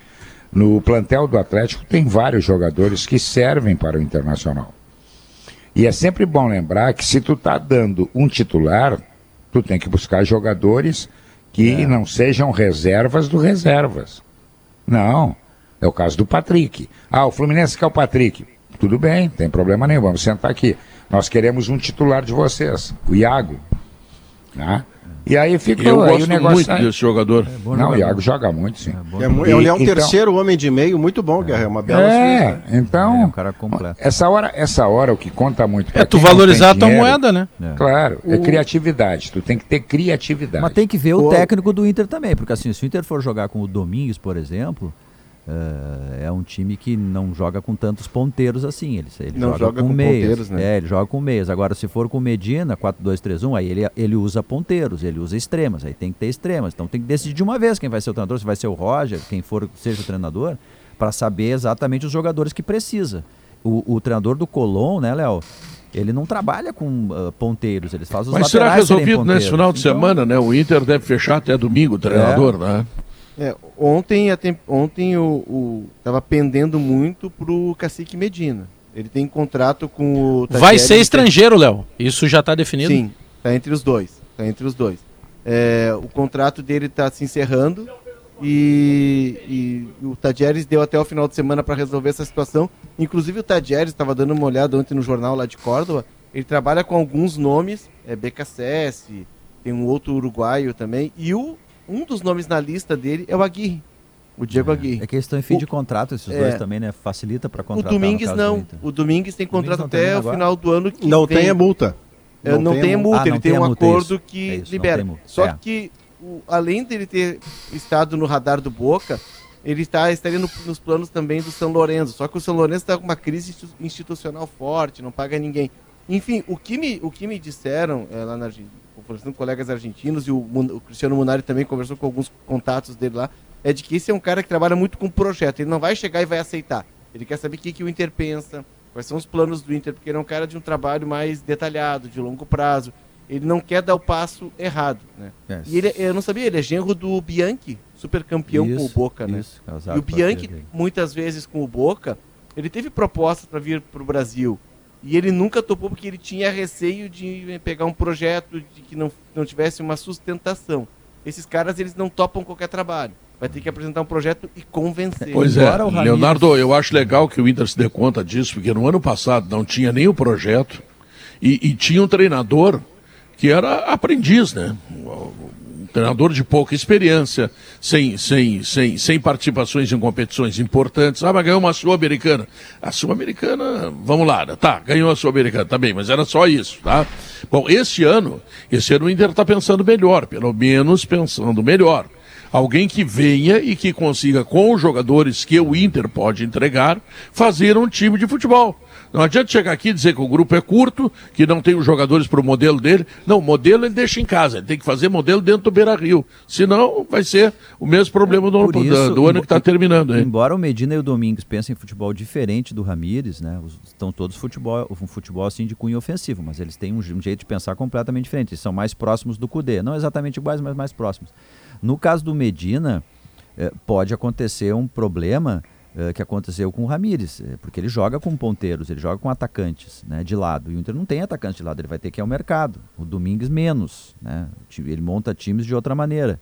no plantel do Atlético tem vários jogadores que servem para o Internacional. E é sempre bom lembrar que se tu tá dando um titular, tu tem que buscar jogadores que é. não sejam reservas do reservas. Não. É o caso do Patrick. Ah, o Fluminense quer o Patrick. Tudo bem, tem problema nenhum, vamos sentar aqui. Nós queremos um titular de vocês, o Iago. Né? E aí fica eu aí gosto o negócio. muito aí... desse jogador. É não, jogador. o Iago joga muito, sim. É, bom, é, ele é um então... terceiro homem de meio muito bom, Guerra. É uma bela É, então. É um cara completo. Essa hora, essa hora o que conta muito. É tu valorizar a tua moeda, né? É. Claro, é criatividade. Tu tem que ter criatividade. Mas tem que ver o, o técnico do Inter também, porque assim, se o Inter for jogar com o Domingos, por exemplo. Uh, é um time que não joga com tantos ponteiros assim. Ele, ele não joga, joga com, com meias. Né? É, ele joga com meias. Agora, se for com Medina, 4-2-3-1, aí ele, ele usa ponteiros, ele usa extremas. Aí tem que ter extremas. Então tem que decidir de uma vez quem vai ser o treinador, se vai ser o Roger, quem for seja o treinador, para saber exatamente os jogadores que precisa. O, o treinador do Colón, né, Léo? Ele não trabalha com uh, ponteiros, eles fazem os Mas será resolvido nesse final de então... semana, né? O Inter deve fechar até domingo o treinador, é. né? É, ontem ontem o, estava pendendo muito pro Cacique Medina. Ele tem contrato com o Vai ser estrangeiro, Léo. Isso já está definido? Sim, está entre os dois. Tá entre os dois. É, o contrato dele está se encerrando e, e, o Tadieres deu até o final de semana para resolver essa situação. Inclusive o Tadieres estava dando uma olhada ontem no jornal lá de Córdoba. Ele trabalha com alguns nomes, é BKSS, tem um outro uruguaio também, e o um dos nomes na lista dele é o Aguirre. O Diego é, Aguirre. É que eles estão em fim o, de contrato, esses é, dois também, né? Facilita para contratar. O Domingues não. O Domingues tem contrato até o final do ano que Não vem. tem a multa. É, não, não tem, a multa, ah, ele tem, tem um acordo isso. que é isso, libera. Só é. que, o, além dele ter estado no radar do Boca, ele está, estaria no, nos planos também do São Lourenço. Só que o São Lourenço está com uma crise institucional forte, não paga ninguém. Enfim, o que me, o que me disseram é, lá na Argentina, conversando com colegas argentinos e o, o, Cristiano Munari também conversou com alguns contatos dele lá, é de que esse é um cara que trabalha muito com projeto. Ele não vai chegar e vai aceitar. Ele quer saber o que, que o Inter pensa, quais são os planos do Inter, porque ele é um cara de um trabalho mais detalhado, de longo prazo. Ele não quer dar o passo errado, né? Yes. E ele, eu não sabia, ele é genro do Bianchi, super campeão isso, com o Boca, né? Isso, e o Bianchi, muitas vezes com o Boca, ele teve propostas para vir para o Brasil. E ele nunca topou porque ele tinha receio de pegar um projeto de que não, não tivesse uma sustentação. Esses caras, eles não topam qualquer trabalho. Vai ter que apresentar um projeto e convencer. Pois é, Leonardo, eu acho legal que o Inter se dê conta disso, porque no ano passado não tinha nem o projeto e, e tinha um treinador que era aprendiz, né? Treinador de pouca experiência, sem, sem, sem, sem participações em competições importantes. Ah, mas ganhou uma Sul-Americana. A Sul-Americana, vamos lá, tá, ganhou a Sul-Americana, tá bem, mas era só isso, tá? Bom, esse ano, esse ano o Inter está pensando melhor, pelo menos pensando melhor. Alguém que venha e que consiga, com os jogadores que o Inter pode entregar, fazer um time de futebol. Não adianta chegar aqui e dizer que o grupo é curto, que não tem os jogadores para o modelo dele. Não, o modelo ele deixa em casa, ele tem que fazer modelo dentro do Beira Rio. Senão vai ser o mesmo problema do, isso, do ano que está terminando. Hein? Embora o Medina e o Domingos pensem em futebol diferente do Ramires, né? Estão todos futebol, um futebol assim de cunho ofensivo, mas eles têm um, um jeito de pensar completamente diferente. Eles são mais próximos do Cudê. Não exatamente iguais, mas mais próximos. No caso do Medina, eh, pode acontecer um problema uh, que aconteceu com o Ramires, eh, porque ele joga com ponteiros, ele joga com atacantes né, de lado. E o Inter não tem atacante de lado, ele vai ter que ir ao mercado. O Domingues menos, né? Ele monta times de outra maneira.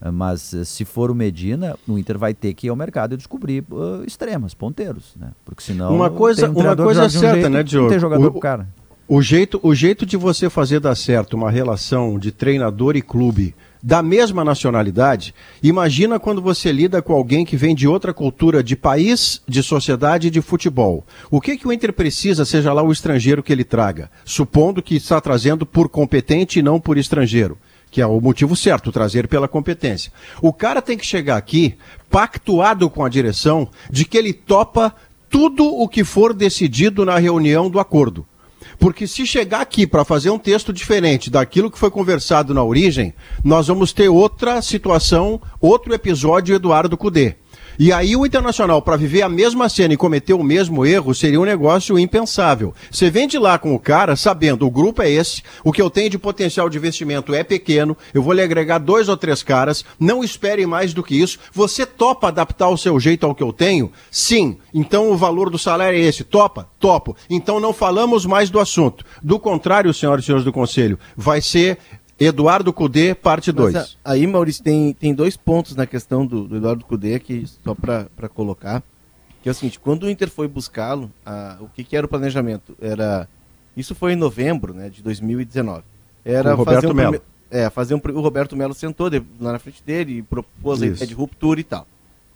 Uh, Mas se for o Medina, o Inter vai ter que ir ao mercado e descobrir extremas, ponteiros, né? Porque senão uma coisa, um uma coisa é certa, um jeito, né, Diogo? Não tem jogador o, pro cara. O jeito, o jeito de você fazer dar certo uma relação de treinador e clube da mesma nacionalidade, imagina quando você lida com alguém que vem de outra cultura de país, de sociedade e de futebol. O que, que o Inter precisa, seja lá o estrangeiro que ele traga? Supondo que está trazendo por competente e não por estrangeiro que é o motivo certo, trazer pela competência. O cara tem que chegar aqui pactuado com a direção de que ele topa tudo o que for decidido na reunião do acordo. Porque se chegar aqui para fazer um texto diferente daquilo que foi conversado na origem, nós vamos ter outra situação, outro episódio Eduardo Cudê. E aí o Internacional, para viver a mesma cena e cometer o mesmo erro, seria um negócio impensável. Você vende lá com o cara sabendo, o grupo é esse, o que eu tenho de potencial de investimento é pequeno, eu vou lhe agregar dois ou três caras, não espere mais do que isso. Você topa adaptar o seu jeito ao que eu tenho? Sim. Então o valor do salário é esse. Topa? Topo. Então não falamos mais do assunto. Do contrário, senhoras e senhores do Conselho, vai ser Eduardo Cudê, parte 2. Aí, Maurício, tem, tem dois pontos na questão do, do Eduardo Cudê aqui, só para colocar. Que é o seguinte, quando o Inter foi buscá-lo, o que, que, era o planejamento? Era. Isso foi em novembro né, de 2019. Era o Roberto fazer um Melo. É, fazer um, o Roberto Melo sentou lá na frente dele e propôs a ideia de ruptura e tal.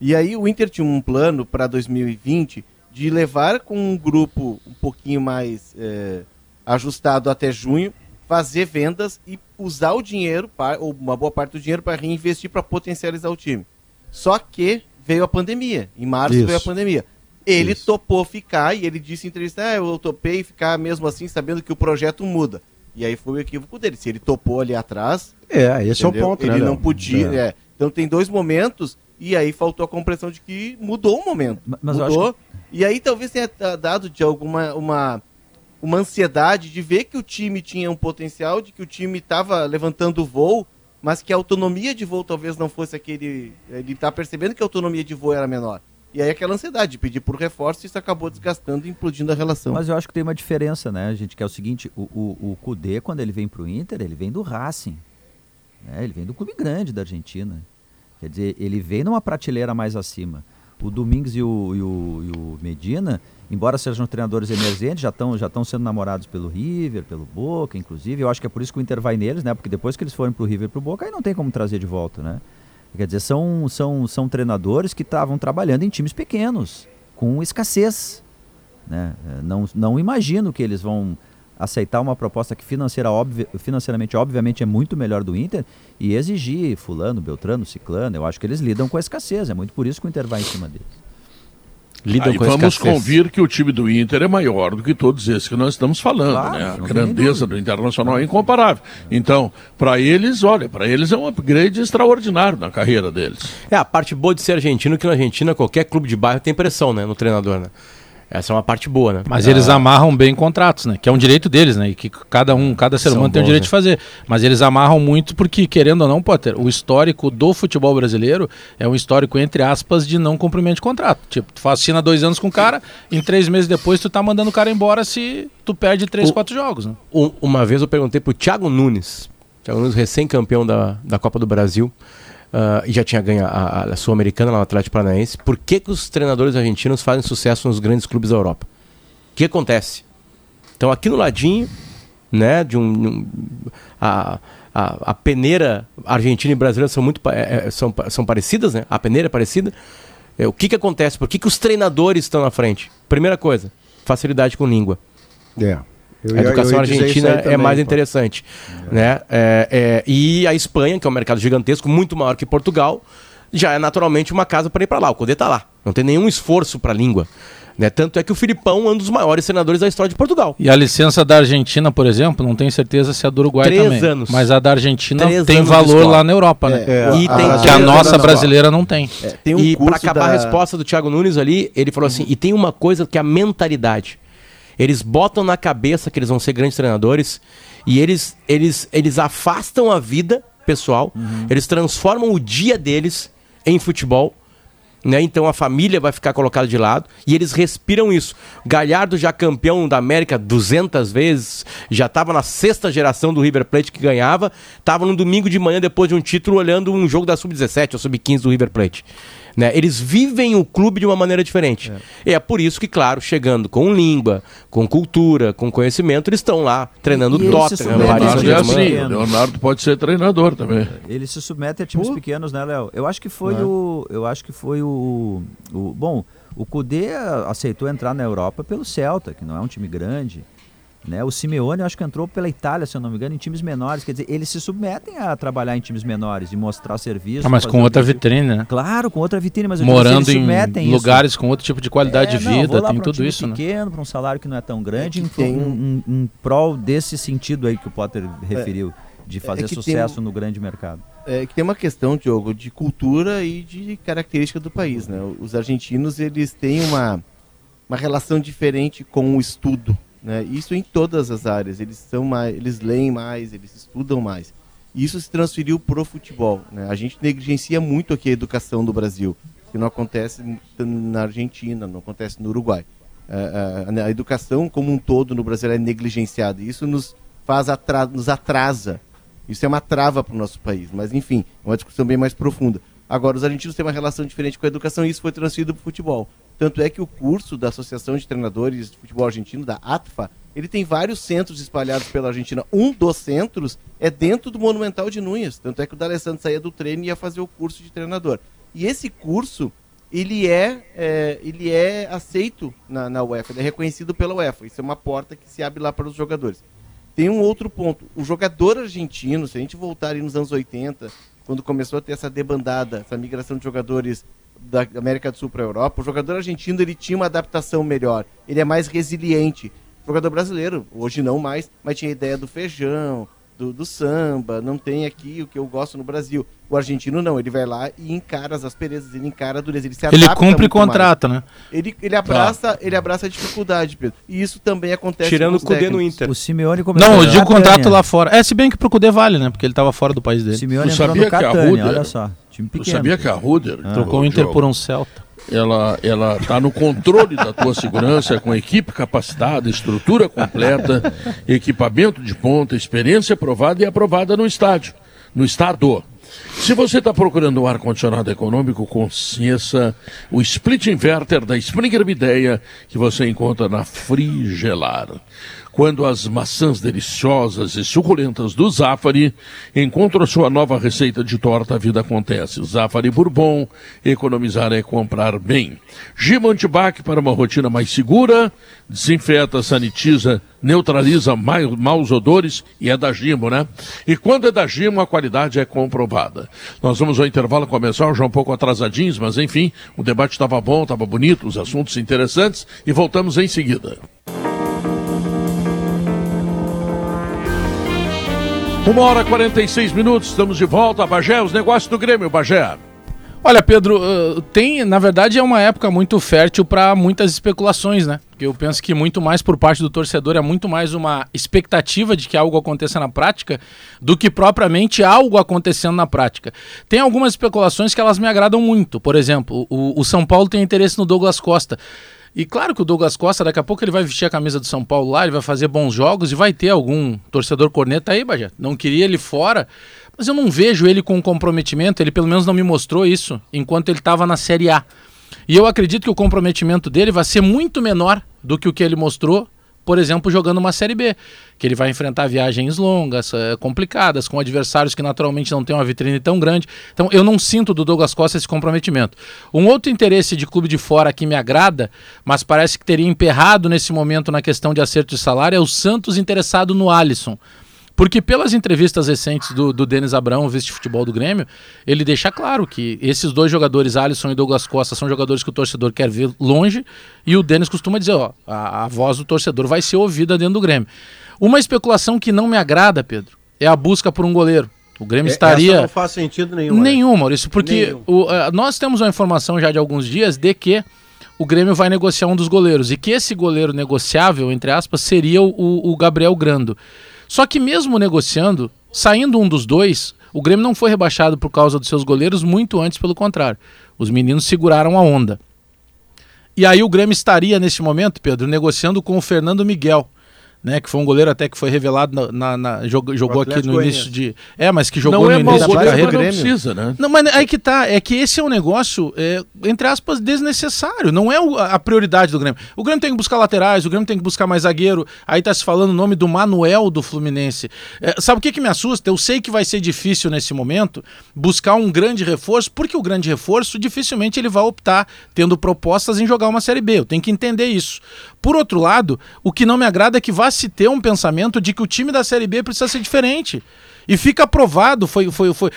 E aí o Inter tinha um plano para 2020 de levar com um grupo um pouquinho mais é, ajustado até junho fazer vendas e usar o dinheiro, ou uma boa parte do dinheiro, para reinvestir para potencializar o time. Só que veio a pandemia. Em março Isso. veio a pandemia. Ele Isso. topou ficar e ele disse em entrevista: ah, eu topei ficar mesmo assim, sabendo que o projeto muda. E aí foi o equívoco dele. Se ele topou ali atrás. É, esse entendeu? é o ponto, Ele né, não podia. É. É. Então tem dois momentos e aí faltou a compreensão de que mudou o momento. Mas mudou. Que... E aí talvez tenha dado de alguma uma uma ansiedade de ver que o time tinha um potencial, de que o time estava levantando o voo, mas que a autonomia de voo talvez não fosse aquele. Ele está percebendo que a autonomia de voo era menor. E aí aquela ansiedade de pedir por reforço, isso acabou desgastando e implodindo a relação. Mas eu acho que tem uma diferença, né, gente? Que é o seguinte, o, o, o Kudê, quando ele vem para o Inter, ele vem do Racing. Né? Ele vem do clube grande da Argentina. Quer dizer, ele vem numa prateleira mais acima. O Domingos e o, e o, e o Medina, embora sejam treinadores emergentes, já estão já sendo namorados pelo River, pelo Boca, inclusive. Eu acho que é por isso que o Inter vai neles, né? Porque depois que eles forem pro River e pro Boca, aí não tem como trazer de volta, né? Quer dizer, são, são, são treinadores que estavam trabalhando em times pequenos, com escassez. Né? Não, não imagino que eles vão aceitar uma proposta que financeira, obvi financeiramente, obviamente, é muito melhor do Inter e exigir fulano, beltrano, ciclano. Eu acho que eles lidam com a escassez. É muito por isso que o Inter vai em cima deles. Lidam Aí com vamos convir que o time do Inter é maior do que todos esses que nós estamos falando, claro, né? A grandeza do Internacional é incomparável. Então, para eles, olha, para eles é um upgrade extraordinário na carreira deles. É a parte boa de ser argentino que na Argentina qualquer clube de bairro tem pressão, né, no treinador, né? Essa é uma parte boa, né? Mas eles amarram bem contratos, né? Que é um direito deles, né? E que cada um, cada ser humano tem o direito né? de fazer. Mas eles amarram muito porque, querendo ou não, Potter, o histórico do futebol brasileiro é um histórico, entre aspas, de não cumprimento de contrato. Tipo, tu assina dois anos com o cara, em três meses depois tu tá mandando o cara embora se tu perde três, o, quatro jogos, né? Uma vez eu perguntei pro Thiago Nunes, Thiago Nunes, recém-campeão da, da Copa do Brasil, uh, e já tinha ganho a, a Sul-Americana lá no Atlético Paranaense, por que, que os treinadores argentinos fazem sucesso nos grandes clubes da Europa? O que acontece? Então, aqui no ladinho, né, de um, um a, a, a, peneira argentina e brasileira são muito é, é, são, são parecidas, né? A peneira é parecida. É, o que, que acontece? Por que, que os treinadores estão na frente? Primeira coisa, facilidade com língua. É. Eu, a educação argentina é também, mais pô. interessante. É. Né? É, é, e a Espanha, que é um mercado gigantesco, muito maior que Portugal, já é naturalmente uma casa para ir para lá. O Codê está lá. Não tem nenhum esforço para a língua. Né? Tanto é que o Filipão é um dos maiores senadores da história de Portugal. E a licença da Argentina, por exemplo, não tenho certeza se é a do Uruguai Três também. anos. Mas a da Argentina Três tem valor lá na Europa, né? É, e a, tem, que a nossa brasileira não tem. É, tem um e para acabar da... a resposta do Thiago Nunes ali, ele falou assim: e tem uma coisa que é a mentalidade. Eles botam na cabeça que eles vão ser grandes treinadores e eles, eles, eles afastam a vida pessoal, uhum. eles transformam o dia deles em futebol né? Então a família vai ficar colocada de lado e eles respiram isso. Galhardo já campeão da América 200 vezes, já estava na sexta geração do River Plate que ganhava, estava no domingo de manhã depois de um título olhando um jogo da sub-17 ou sub-15 do River Plate. Né? Eles vivem o clube de uma maneira diferente. É. E é por isso que, claro, chegando com língua, com cultura, com conhecimento, eles estão lá treinando e Tottenham. Leonardo, é assim, o Leonardo pode ser treinador também. Ele se submete a times Pô. pequenos, né, Léo? Eu acho que foi é. o. Eu acho que foi o, o. Bom, o Cudê aceitou entrar na Europa pelo Celta, que não é um time grande. Né? O Simeone, eu acho que entrou pela Itália, se eu não me engano, em times menores. Quer dizer, eles se submetem a trabalhar em times menores e mostrar serviço. Ah, mas com outra vitrine, né? Claro, com outra vitrine, mas morando em lugares com outro tipo de qualidade é, de vida, não, tem tudo um isso, né? pequeno, para um salário que não é tão grande, é tem um, um, um, prol desse sentido aí que o Potter referiu, de é fazer é sucesso tem, no grande mercado. É que tem uma questão, Diogo, de cultura e de característica do país, né? Os argentinos, eles têm uma, uma relação diferente com o estudo né? Isso em todas as áreas. Eles são mais, eles leem mais, eles estudam mais. E isso se transferiu pro futebol. Né? A gente negligencia muito aqui a educação do Brasil, que não acontece na Argentina, não acontece no Uruguai. A, a, a educação como um todo no Brasil é negligenciada. Isso nos faz atra nos atrasa. Isso é uma trava para o nosso país. Mas enfim, é uma discussão bem mais profunda. Agora, os argentinos têm uma relação diferente com a educação e isso foi transferido para o futebol. Tanto é que o curso da Associação de Treinadores de Futebol Argentino, da ATFA, ele tem vários centros espalhados pela Argentina. Um dos centros é dentro do Monumental de Núñez. Tanto é que o D'Alessandro saía do treino e ia fazer o curso de treinador. E esse curso, ele é, é ele é aceito na, na UEFA, ele é reconhecido pela UEFA. Isso é uma porta que se abre lá para os jogadores. Tem um outro ponto. O jogador argentino, se a gente voltar nos anos 80, quando começou a ter essa debandada, essa migração de jogadores da América do Sul para a Europa, o jogador argentino ele tinha uma adaptação melhor, ele é mais resiliente. O jogador brasileiro, hoje não mais, mas tinha a ideia do feijão, do, do, samba, não tem aqui o que eu gosto no Brasil. O argentino não, ele vai lá e encara as asperezas, ele encara a dureza, ele se Ele cumpre contrato, mais. né? Ele, ele, abraça, ele abraça a dificuldade, Pedro. E isso também acontece Tirando o Cudê no Inter. O Simeone Não, eu digo contrato lá fora. É, se bem que pro Cudê vale, né? Porque ele tava fora do país dele. O Simeone entrou no Catania, olha só. Time pequeno. Eu sabia que a Ruder... Ah. Trocou o Inter por um Celta ela ela está no controle da tua segurança com equipe capacitada, estrutura completa, equipamento de ponta, experiência aprovada e aprovada no estádio, no estado. Se você está procurando um ar-condicionado econômico, conheça o split inverter da Springer Videia que você encontra na Frigelar quando as maçãs deliciosas e suculentas do Zafari encontram sua nova receita de torta, a vida acontece. Zafari Bourbon, economizar é comprar bem. Gima Antibac para uma rotina mais segura, desinfeta, sanitiza, neutraliza maus odores e é da Gimo, né? E quando é da Gimo, a qualidade é comprovada. Nós vamos ao intervalo começar já um pouco atrasadinhos, mas enfim, o debate estava bom, estava bonito, os assuntos interessantes e voltamos em seguida. Uma hora e 46 minutos, estamos de volta. Bagé, os negócios do Grêmio, Bagé. Olha, Pedro, tem, na verdade, é uma época muito fértil para muitas especulações, né? Porque eu penso que muito mais por parte do torcedor é muito mais uma expectativa de que algo aconteça na prática do que propriamente algo acontecendo na prática. Tem algumas especulações que elas me agradam muito. Por exemplo, o, o São Paulo tem interesse no Douglas Costa. E claro que o Douglas Costa, daqui a pouco ele vai vestir a camisa do São Paulo lá, ele vai fazer bons jogos e vai ter algum torcedor corneta aí, Bajé. Não queria ele fora, mas eu não vejo ele com comprometimento, ele pelo menos não me mostrou isso enquanto ele estava na Série A. E eu acredito que o comprometimento dele vai ser muito menor do que o que ele mostrou por exemplo, jogando uma Série B, que ele vai enfrentar viagens longas, é, complicadas, com adversários que naturalmente não têm uma vitrine tão grande. Então, eu não sinto do Douglas Costa esse comprometimento. Um outro interesse de clube de fora que me agrada, mas parece que teria emperrado nesse momento na questão de acerto de salário, é o Santos interessado no Alisson. Porque pelas entrevistas recentes do, do Denis Abrão, vice-futebol do Grêmio, ele deixa claro que esses dois jogadores, Alisson e Douglas Costa, são jogadores que o torcedor quer ver longe, e o Denis costuma dizer, ó, a, a voz do torcedor vai ser ouvida dentro do Grêmio. Uma especulação que não me agrada, Pedro, é a busca por um goleiro. O Grêmio é, estaria. Essa não faz sentido nenhum. Nenhum, Maurício, porque nenhum. O, uh, nós temos uma informação já de alguns dias de que o Grêmio vai negociar um dos goleiros e que esse goleiro negociável, entre aspas, seria o, o Gabriel Grando. Só que mesmo negociando, saindo um dos dois, O Grêmio não foi rebaixado por causa dos seus goleiros, muito antes, pelo contrário. Os meninos seguraram a onda. E aí o Grêmio estaria, nesse momento, Pedro, negociando com o Fernando Miguel né? Que foi um goleiro até que foi revelado na, na, na jogou, jogou aqui no início de. É, mas que jogou não no é início de carreira. Não precisa, né? Não, mas aí que tá, é que esse é um negócio, é, entre aspas, desnecessário. Não é o, a prioridade do Grêmio. O Grêmio tem que buscar laterais, o Grêmio tem que buscar mais zagueiro. Aí tá se falando o nome do Manuel do Fluminense. É, sabe o que, que me assusta? Eu sei que vai ser difícil nesse momento buscar um grande reforço, porque o grande reforço dificilmente ele vai optar tendo propostas em jogar uma Série B. Eu tenho que entender isso. Por outro lado, o que não me agrada é que vá se ter um pensamento de que o time da Série B precisa ser diferente. E fica aprovado, foi, foi, foi.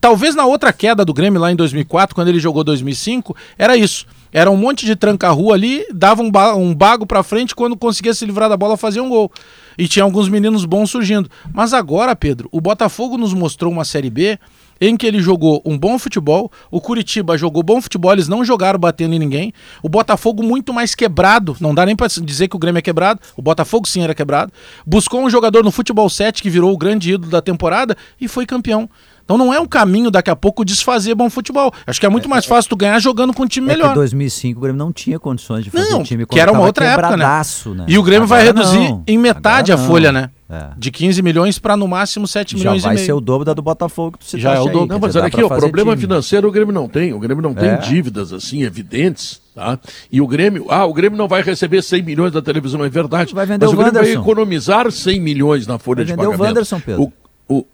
Talvez na outra queda do Grêmio lá em 2004, quando ele jogou 2005, era isso. Era um monte de tranca-rua ali, dava um, ba um bago pra frente, quando conseguia se livrar da bola, fazia um gol. E tinha alguns meninos bons surgindo. Mas agora, Pedro, o Botafogo nos mostrou uma Série B em que ele jogou um bom futebol, o Curitiba jogou bom futebol, eles não jogaram batendo em ninguém, o Botafogo muito mais quebrado, não dá nem para dizer que o Grêmio é quebrado, o Botafogo sim era quebrado, buscou um jogador no futebol 7 que virou o grande ídolo da temporada e foi campeão. Então não é um caminho daqui a pouco desfazer bom futebol. Acho que é muito mais fácil tu ganhar jogando com um time melhor. Em 2005 o Grêmio não tinha condições de fazer não, um time que era uma outra época, né? né? E o Grêmio Agora vai reduzir não. em metade Agora a folha, não. né? É. De 15 milhões para no máximo 7 Já milhões e meio. vai ser o dobro da do Botafogo que tu Já é o dobro. Não, mas olha aqui, o problema time. financeiro o Grêmio não tem. O Grêmio não tem é. dívidas assim evidentes, tá? E o Grêmio, ah, o Grêmio não vai receber 100 milhões da televisão, é verdade. Vai vender mas o, o Grêmio Wanderson. vai economizar 100 milhões na folha vai de pagamento. O Wanderson, Pedro. O, o,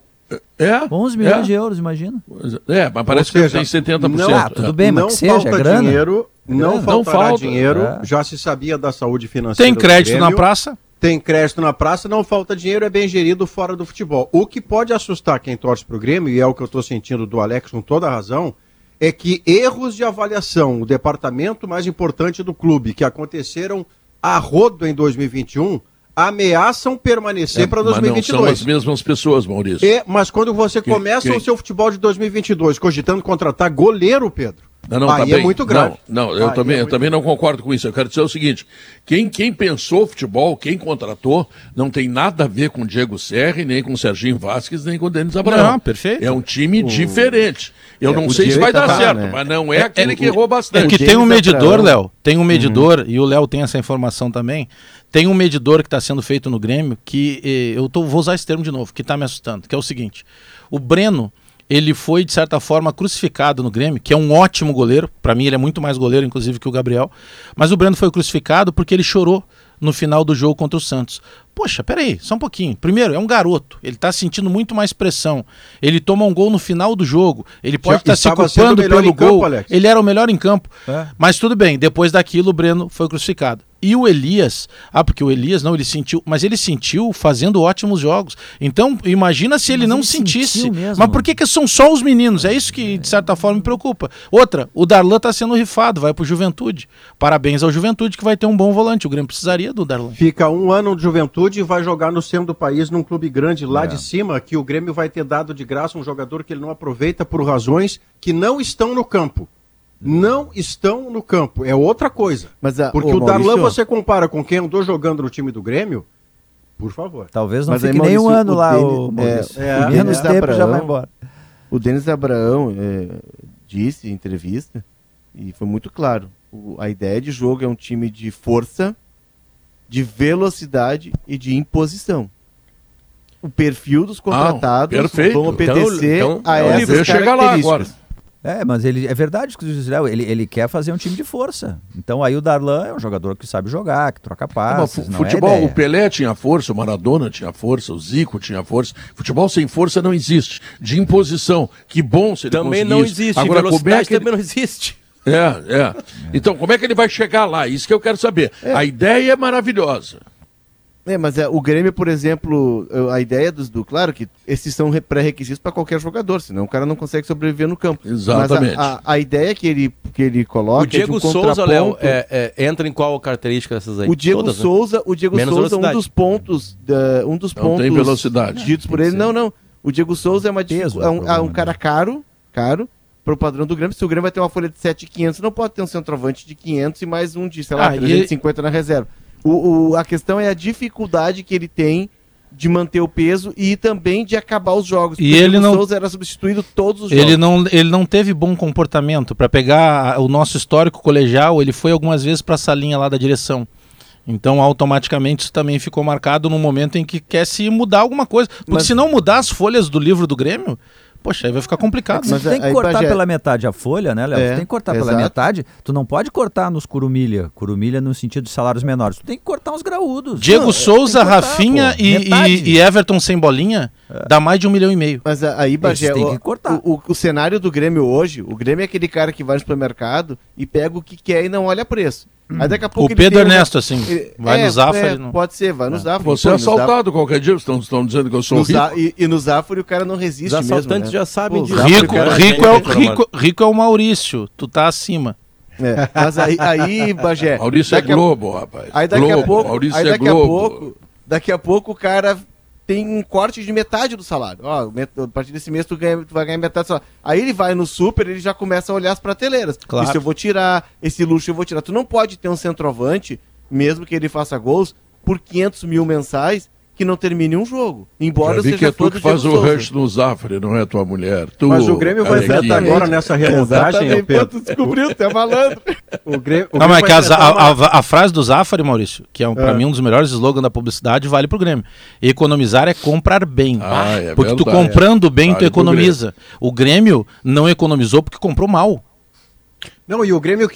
é? 11 milhões é. de euros, imagina. É, mas parece que tem 70%. Não, ah, tudo bem, mas não que seja, falta é grana. dinheiro, não, não falta dinheiro, é. já se sabia da saúde financeira Tem crédito na praça? Tem crédito na praça, não falta dinheiro, é bem gerido fora do futebol. O que pode assustar quem torce para o Grêmio, e é o que eu estou sentindo do Alex com toda a razão, é que erros de avaliação, o departamento mais importante do clube, que aconteceram a rodo em 2021, ameaçam permanecer é, para 2022. Mas não são as mesmas pessoas, Maurício. É, mas quando você que, começa que... o seu futebol de 2022 cogitando contratar goleiro, Pedro, não, não, aí tá é muito grave. Não, não eu, também, é eu também não concordo com isso. Eu quero dizer o seguinte: quem, quem pensou futebol, quem contratou, não tem nada a ver com Diego Serra, nem com Serginho Vasquez, nem com Denis Abraão. Não, perfeito. É um time o... diferente. Eu é, não sei se vai dar tá certo, né? mas não é, é aquele é, que errou bastante. É que tem um medidor, Léo, tem um medidor, uhum. e o Léo tem essa informação também. Tem um medidor que está sendo feito no Grêmio que eh, eu tô, vou usar esse termo de novo, que está me assustando, que é o seguinte: o Breno ele foi, de certa forma, crucificado no Grêmio, que é um ótimo goleiro. Para mim, ele é muito mais goleiro, inclusive, que o Gabriel. Mas o Breno foi crucificado porque ele chorou no final do jogo contra o Santos. Poxa, peraí, só um pouquinho. Primeiro, é um garoto. Ele está sentindo muito mais pressão. Ele toma um gol no final do jogo. Ele pode estar tá se culpando pelo gol. Campo, ele era o melhor em campo. É. Mas tudo bem, depois daquilo, o Breno foi crucificado. E o Elias, ah, porque o Elias não, ele sentiu, mas ele sentiu fazendo ótimos jogos. Então, imagina se ele mas não ele sentisse. Mas por que, que são só os meninos? É isso que, de certa forma, me preocupa. Outra, o Darlan está sendo rifado, vai pro Juventude. Parabéns ao Juventude que vai ter um bom volante. O Grêmio precisaria do Darlan. Fica um ano de Juventude e vai jogar no centro do país, num clube grande lá é. de cima, que o Grêmio vai ter dado de graça um jogador que ele não aproveita por razões que não estão no campo não estão no campo. É outra coisa. Mas a, Porque o Maurício... Darlan você compara com quem andou jogando no time do Grêmio, por favor. Talvez não Mas fique aí, Maurício, nem um ano lá, Denis, o Maurício. É, é, menos tempo Abraão, já vai embora. O Denis Abraão é, disse em entrevista, e foi muito claro, o, a ideia de jogo é um time de força, de velocidade e de imposição. O perfil dos contratados ah, vão obedecer então, então, a essas características. Chegar lá agora. É, mas ele é verdade que ele, ele quer fazer um time de força. Então aí o Darlan é um jogador que sabe jogar, que troca passes. Não, futebol, é o Pelé tinha força, o Maradona tinha força, o Zico tinha força. Futebol sem força não existe. De imposição, que bom se ele Também não existe. Agora, como é que ele... também não existe. É, é. Então, como é que ele vai chegar lá? Isso que eu quero saber. É. A ideia é maravilhosa. É, mas é, o Grêmio, por exemplo, a ideia dos do claro que esses são pré-requisitos para qualquer jogador, senão o cara não consegue sobreviver no campo. Exatamente. Mas a, a, a ideia que ele, que ele coloca. O Diego é de um Souza, Léo, é, é, entra em qual característica dessas aí? O Diego Todas, né? Souza, né? o Diego Menos Souza, um dos pontos, da, um dos não pontos tem velocidade. ditos por ele. Não, não. O Diego Souza é, uma, Peso, é, um, é um cara caro, caro, para o padrão do Grêmio. Se o Grêmio vai ter uma folha de 7,500, não pode ter um centroavante de 500 e mais um de, sei lá, ah, 350 e... na reserva. O, o, a questão é a dificuldade que ele tem de manter o peso e também de acabar os jogos. E ele não Souza era substituído todos os ele jogos. Não, ele não teve bom comportamento para pegar o nosso histórico colegial. Ele foi algumas vezes para essa linha lá da direção. Então, automaticamente, isso também ficou marcado no momento em que quer se mudar alguma coisa. Porque Mas... se não mudar as folhas do livro do Grêmio, Poxa, aí vai ficar complicado. Mas você tem que cortar Bagé... pela metade a folha, né, Léo? É, você tem que cortar exato. pela metade. Tu não pode cortar nos curumilha. Curumilha no sentido de salários menores. Tu tem que cortar uns graúdos. Diego não, Souza, cortar, Rafinha e, e, e, Everton sem bolinha é. dá mais de um milhão e meio. Mas aí, Bagé, tem que cortar. O, o, o, cenário do Grêmio hoje, o Grêmio é aquele cara que vai no supermercado e pega o que quer e não olha preço. Aí daqui a pouco o Pedro Ernesto, um... assim, vai é, no Zafari. É, não... Pode ser, vai no é. Zafari. Você é assaltado qualquer dia, estão, estão dizendo que eu sou rico. E, e, no Zafari o cara não resiste Os assaltantes mesmo, né? Já sabem disso. Rico, rico, é o, rico, rico é o Maurício, tu tá acima. É, mas aí, aí Bagé... Maurício é Globo, a... rapaz. Aí daqui Globo, a pouco, Maurício aí é daqui é a pouco, daqui a pouco o cara tem um corte de metade do salário. Ó, a partir desse mês tu, ganha, tu vai ganhar metade do salário. Aí ele vai no super, ele já começa a olhar as prateleiras. Claro. Isso eu vou tirar, esse luxo eu vou tirar. Tu não pode ter um centroavante, mesmo que ele faça gols, por 500 mil mensais que não termine um jogo. Embora seja que é tu que faz o rush no Zafre, não é tua mulher. Tu, Mas o Grêmio vai estar agora nessa remontagem. Tu descobriu, tu é malandro. o Grêmio, o não, mas é que a, a, a, a, frase do Zafre, Maurício, que é, um, é. para mim um dos melhores slogans da publicidade, vale pro Grêmio. Economizar é comprar bem. Ah, é porque verdade, tu comprando bem, vale tu economiza. O Grêmio não economizou porque comprou mal. Não, e o Grêmio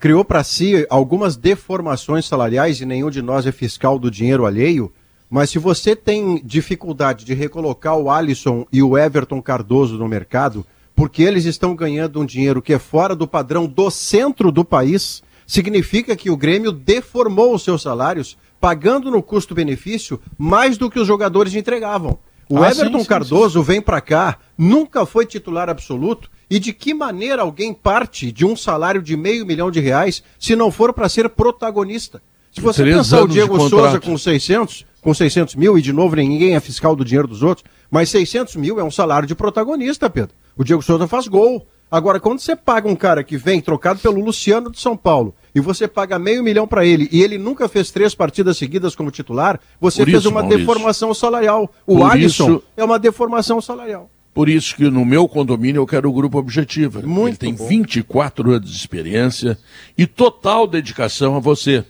criou para si algumas deformações salariais, e nenhum de nós é fiscal do dinheiro alheio, mas se você tem dificuldade de recolocar o Alisson e o Everton Cardoso no mercado, porque eles estão ganhando um dinheiro que é fora do padrão do centro do país, significa que o Grêmio deformou os seus salários, pagando no custo-benefício mais do que os jogadores entregavam. O ah, Everton sim, sim, Cardoso sim. vem para cá, nunca foi titular absoluto, e de que maneira alguém parte de um salário de meio milhão de reais se não for para ser protagonista? Se você pensar o Diego Souza com 600, com 600 mil, e de novo ninguém é fiscal do dinheiro dos outros, mas 600 mil é um salário de protagonista, Pedro. O Diego Souza faz gol. Agora, quando você paga um cara que vem trocado pelo Luciano de São Paulo e você paga meio milhão para ele e ele nunca fez três partidas seguidas como titular, você Por fez isso, uma Maurício. deformação salarial. O Por Alisson isso... é uma deformação salarial. Por isso que no meu condomínio eu quero o grupo Objetiva. Muito Ele tem bom. 24 anos de experiência e total dedicação a você.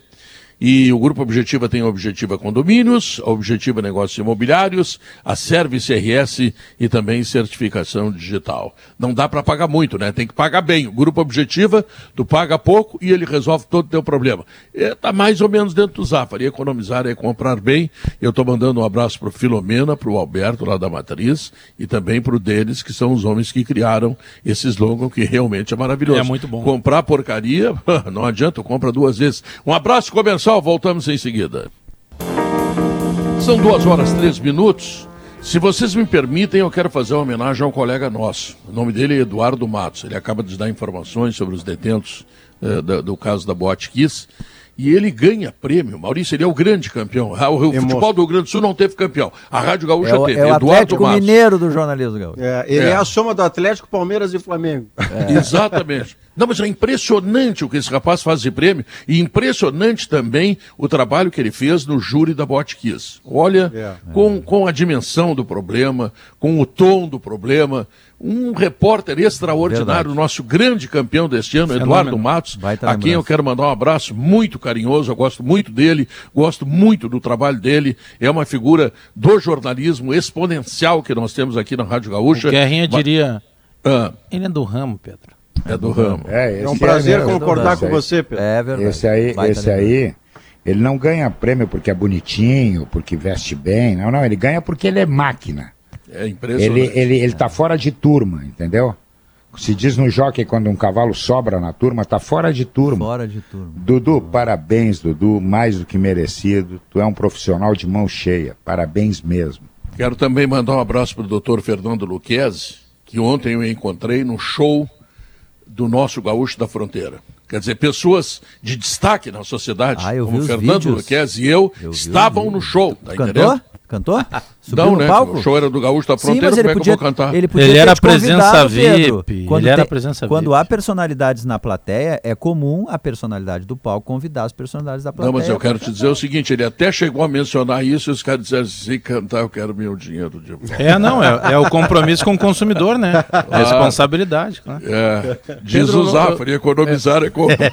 E o Grupo Objetiva tem a Objetiva Condomínios, a Objetiva Negócios Imobiliários, a Service RS e também certificação digital. Não dá para pagar muito, né? Tem que pagar bem. O Grupo Objetiva, tu paga pouco e ele resolve todo o teu problema. Está mais ou menos dentro do Zafari. Economizar é comprar bem. Eu estou mandando um abraço para o Filomena, para o Alberto lá da Matriz e também para o deles, que são os homens que criaram esse slogan que realmente é maravilhoso. É muito bom. Comprar porcaria, não adianta, compra duas vezes. Um abraço comercial voltamos em seguida. São duas horas três minutos. Se vocês me permitem, eu quero fazer uma homenagem a um colega nosso. O nome dele é Eduardo Matos. Ele acaba de dar informações sobre os detentos eh, do, do, caso da Boate Kiss e ele ganha prêmio. Maurício, ele é o grande campeão. Ah, o, futebol do Rio Grande do Sul não teve campeão. A Rádio Gaúcha é o, teve. É o Eduardo Atlético Matos. Mineiro do jornalismo gaúcho. É, ele é. é. a soma do Atlético, Palmeiras e Flamengo. É. Exatamente. Não, mas é impressionante o que esse rapaz faz de prêmio e impressionante também o trabalho que ele fez no júri da Botkiss. Olha, é. com, com a dimensão do problema, com o tom do problema, um repórter extraordinário, nosso grande campeão deste ano, Fenômeno. Eduardo Matos, a quem eu quero mandar um abraço muito carinhoso, eu gosto muito dele, gosto muito do trabalho dele, é uma figura do jornalismo exponencial que nós temos aqui na Rádio Gaúcha. O Guerrinha diria, ah. ele é do ramo, Pedro. É do ramo. É, é um prazer é concordar com você, Pedro. É verdade. Esse aí, esse aí ele não ganha prêmio porque é bonitinho, porque veste bem, não, não, ele ganha porque ele é máquina. É impressionante. Ele, ele, ele tá fora de turma, entendeu? Se diz no jockey quando um cavalo sobra na turma, tá fora de turma. Fora de turma. Dudu, parabéns, Dudu, mais do que merecido. Tu é um profissional de mão cheia. Parabéns mesmo. Quero também mandar um abraço para o doutor Fernando Luquezzi, que ontem eu encontrei no show do nosso gaúcho da fronteira. Quer dizer, pessoas de destaque na sociedade, ah, como Fernando Luquezzi e eu, eu estavam no show, tá entendendo? Cantou? Subiu não, no né? palco? O show era do Gaúcho da Fronteira, Sim, como é podia, que eu vou cantar? Ele, ele era presença VIP. Quando ele era presença Quando há personalidades na plateia, é comum a personalidade do palco convidar as personalidades da plateia. Não, mas eu quero te dizer o seguinte, ele até chegou a mencionar isso e os caras disseram assim, se cantar eu quero meu dinheiro de volta. É, não, é, é o compromisso com o consumidor, né? Ah, Responsabilidade, claro. É, diz o Zafari, economizar é comprar.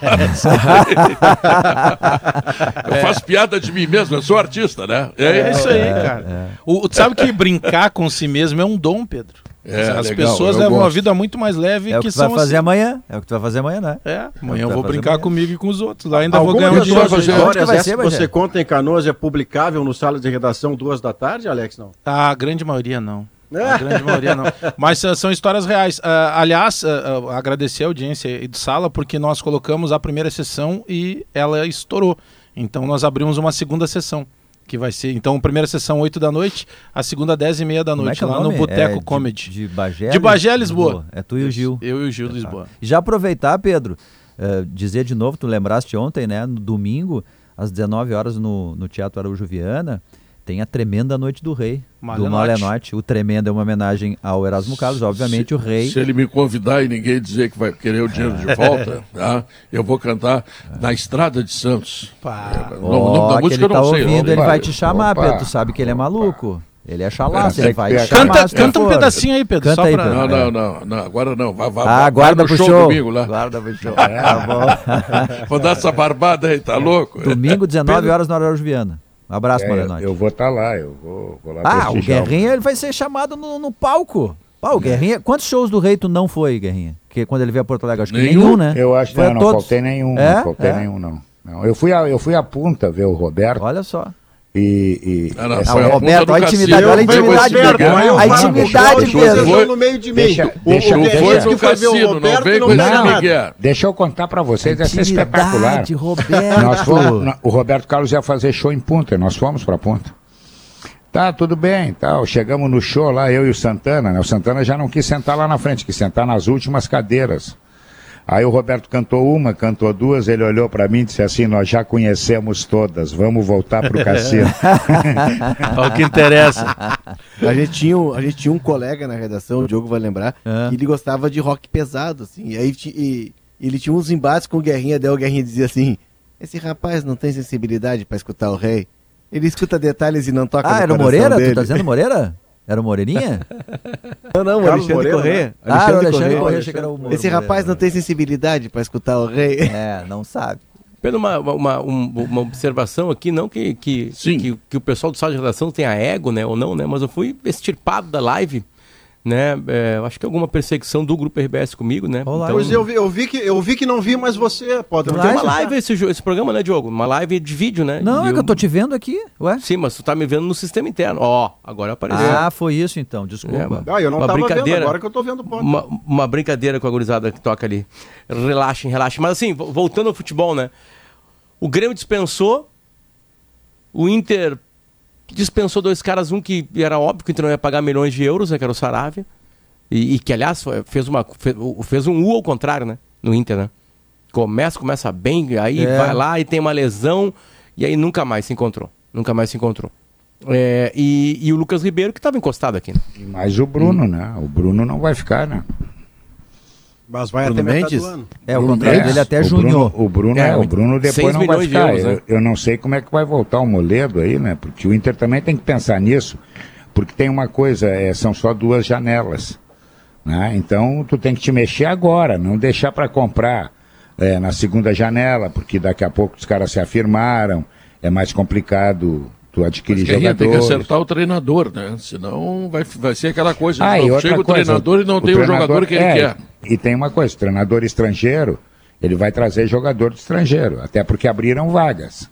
eu faço piada de mim mesmo, eu sou artista, né? É, é isso aí, cara. É. O, sabe que brincar com si mesmo é um dom, Pedro. É, As legal, pessoas levam gosto. uma vida muito mais leve é que, que tu vai fazer assim. amanhã. É o que tu vai fazer amanhã, né? É, amanhã é eu vou brincar amanhã. comigo e com os outros. Lá ainda Alguma vou ganhar um dinheiro. Histórias essa ser, que você conta em Canoas é publicável no sala de redação duas da tarde, Alex? Não? A grande maioria não. A grande maioria não. Mas uh, são histórias reais. Uh, aliás, uh, agradecer a audiência e do sala, porque nós colocamos a primeira sessão e ela estourou. Então nós abrimos uma segunda sessão que vai ser. Então, primeira sessão 8 da noite, a segunda 10 e meia da é noite, é lá no Boteco é Comedy. De, de Bagé? De Bagé, Lisboa. Lisboa. É tu e o Gil. Eu e o Gil, Lisboa. Já aproveitar, Pedro, uh, dizer de novo, tu lembraste ontem, né, no domingo, às 19 horas no, no Teatro Araújo Viana, tem a Tremenda Noite do Rei, Malenote. do Malenote. O Tremendo é uma homenagem ao Erasmo Carlos, obviamente se, o rei... Se ele me convidar e ninguém dizer que vai querer o dinheiro de volta, tá? eu vou cantar na Estrada de Santos. Pá. É, oh, da música ele tá ouvindo, ele vai te chamar, Opa. Pedro, tu sabe que ele é maluco. Ele é chalaço, ele vai te chamar. Canta, canta um pedacinho aí, Pedro. Canta aí, Pedro. Não, não, não, não, agora não. Vai, vai, ah, guarda pro show. show. domingo lá. Guarda pro show. É, tá bom. Vou dar essa barbada aí, tá louco? Domingo, 19 Pedro... horas na Araújo Viana. Um abraço, é, Marenote. Eu vou estar tá lá, eu vou, vou lá Ah, o Guerrinha ele vai ser chamado no, no palco. Ah, o Guerrinha, quantos shows do Rei tu não foi, Guerrinha? Que quando ele veio a Porto Alegre, acho que nenhum, nenhum né? Eu acho que não, não todos... faltei nenhum, é? não faltei é? nenhum, não. não. Eu fui a, eu fui a punta ver o Roberto. Olha só. E, e... Ah, não, o Roberto, a intimidade, olha a intimidade, Roberto, a intimidade mesmo. no meio de mim. Deixa, o, deixa, o deixa, que foi ver o Roberto, não, não, não Deixa eu contar para vocês, essa é espetacular. Roberto. Nós fomos, o Roberto Carlos ia fazer show em Punta, nós fomos para Punta. Tá, tudo bem, tal. Chegamos no show lá, eu e o Santana, né? O Santana já não quis sentar lá na frente, quis sentar nas últimas cadeiras. Aí o Roberto cantou uma, cantou duas, ele olhou para mim e disse assim: Nós já conhecemos todas, vamos voltar pro cassino. o que interessa. A gente, tinha, a gente tinha um colega na redação, o Diogo vai lembrar, que ele gostava de rock pesado, assim. E aí e, ele tinha uns embates com o Guerrinha, daí o Guerrinha dizia assim: Esse rapaz não tem sensibilidade para escutar o rei. Ele escuta detalhes e não toca ah, no era o Moreira? Dele. Tu tá dizendo Moreira? Era o Moreirinha? não, não, o Alexandre Moreira, Corrêa. Né? Ah, Alexandre o Alexandre Corrêa, Corrêa era o Esse rapaz não tem sensibilidade para escutar o rei. É, não sabe. Pela uma, uma, uma, observação aqui, não que, que, que, que, o pessoal do sala de redação tenha ego, né, ou não, né, mas eu fui extirpado da live né? É, acho que alguma perseguição do grupo RBS comigo, né? Olá, então, pois eu vi, eu vi que eu vi que não vi, mas você pode. Tem uma live esse, esse programa, né, Diogo? Uma live de vídeo, né? Não, é que eu tô te vendo aqui, ué? Sim, mas tu tá me vendo no sistema interno. Ó, oh, agora apareceu. Ah, foi isso então, desculpa. É, ah, eu não uma tava brincadeira, vendo, agora que eu tô vendo o Uma, uma brincadeira com a gurizada que toca ali. Relaxem, relaxem. Mas assim, voltando ao futebol, né? O Grêmio dispensou, o Inter dispensou dois caras, um que era óbvio que não ia pagar milhões de euros, né, que era o Saravia. E, e, que, aliás, fez, uma, fez, um U ao contrário, né? No Inter, né? Começa, começa bem, aí é. vai lá e tem uma lesão, e aí nunca mais se encontrou. Nunca mais se encontrou. É, e, e, o Lucas Ribeiro que estava encostado aqui. Né? Mas o Bruno, hum. né? O Bruno não vai ficar, né? Mas vai Bruno até Mendes? ano. É, o contrato dele até junho. o Bruno, é, o Bruno depois não vai ficar. Euros, né? eu, eu, não sei como é que vai voltar o Moledo aí, né? Porque o Inter também tem que pensar nisso. Porque tem uma coisa, é, são só duas janelas. Né? Então tu tem que te mexer agora, não deixar para comprar é, na segunda janela, porque daqui a pouco os caras se afirmaram, é mais complicado tu adquirir Mas jogadores. Tem que acertar o treinador, né? Senão vai, vai ser aquela coisa. Ah, não, chega o coisa, treinador e não o tem o jogador que é, ele quer. E tem uma coisa, o treinador estrangeiro, ele vai trazer jogador de estrangeiro, até porque abriram vagas.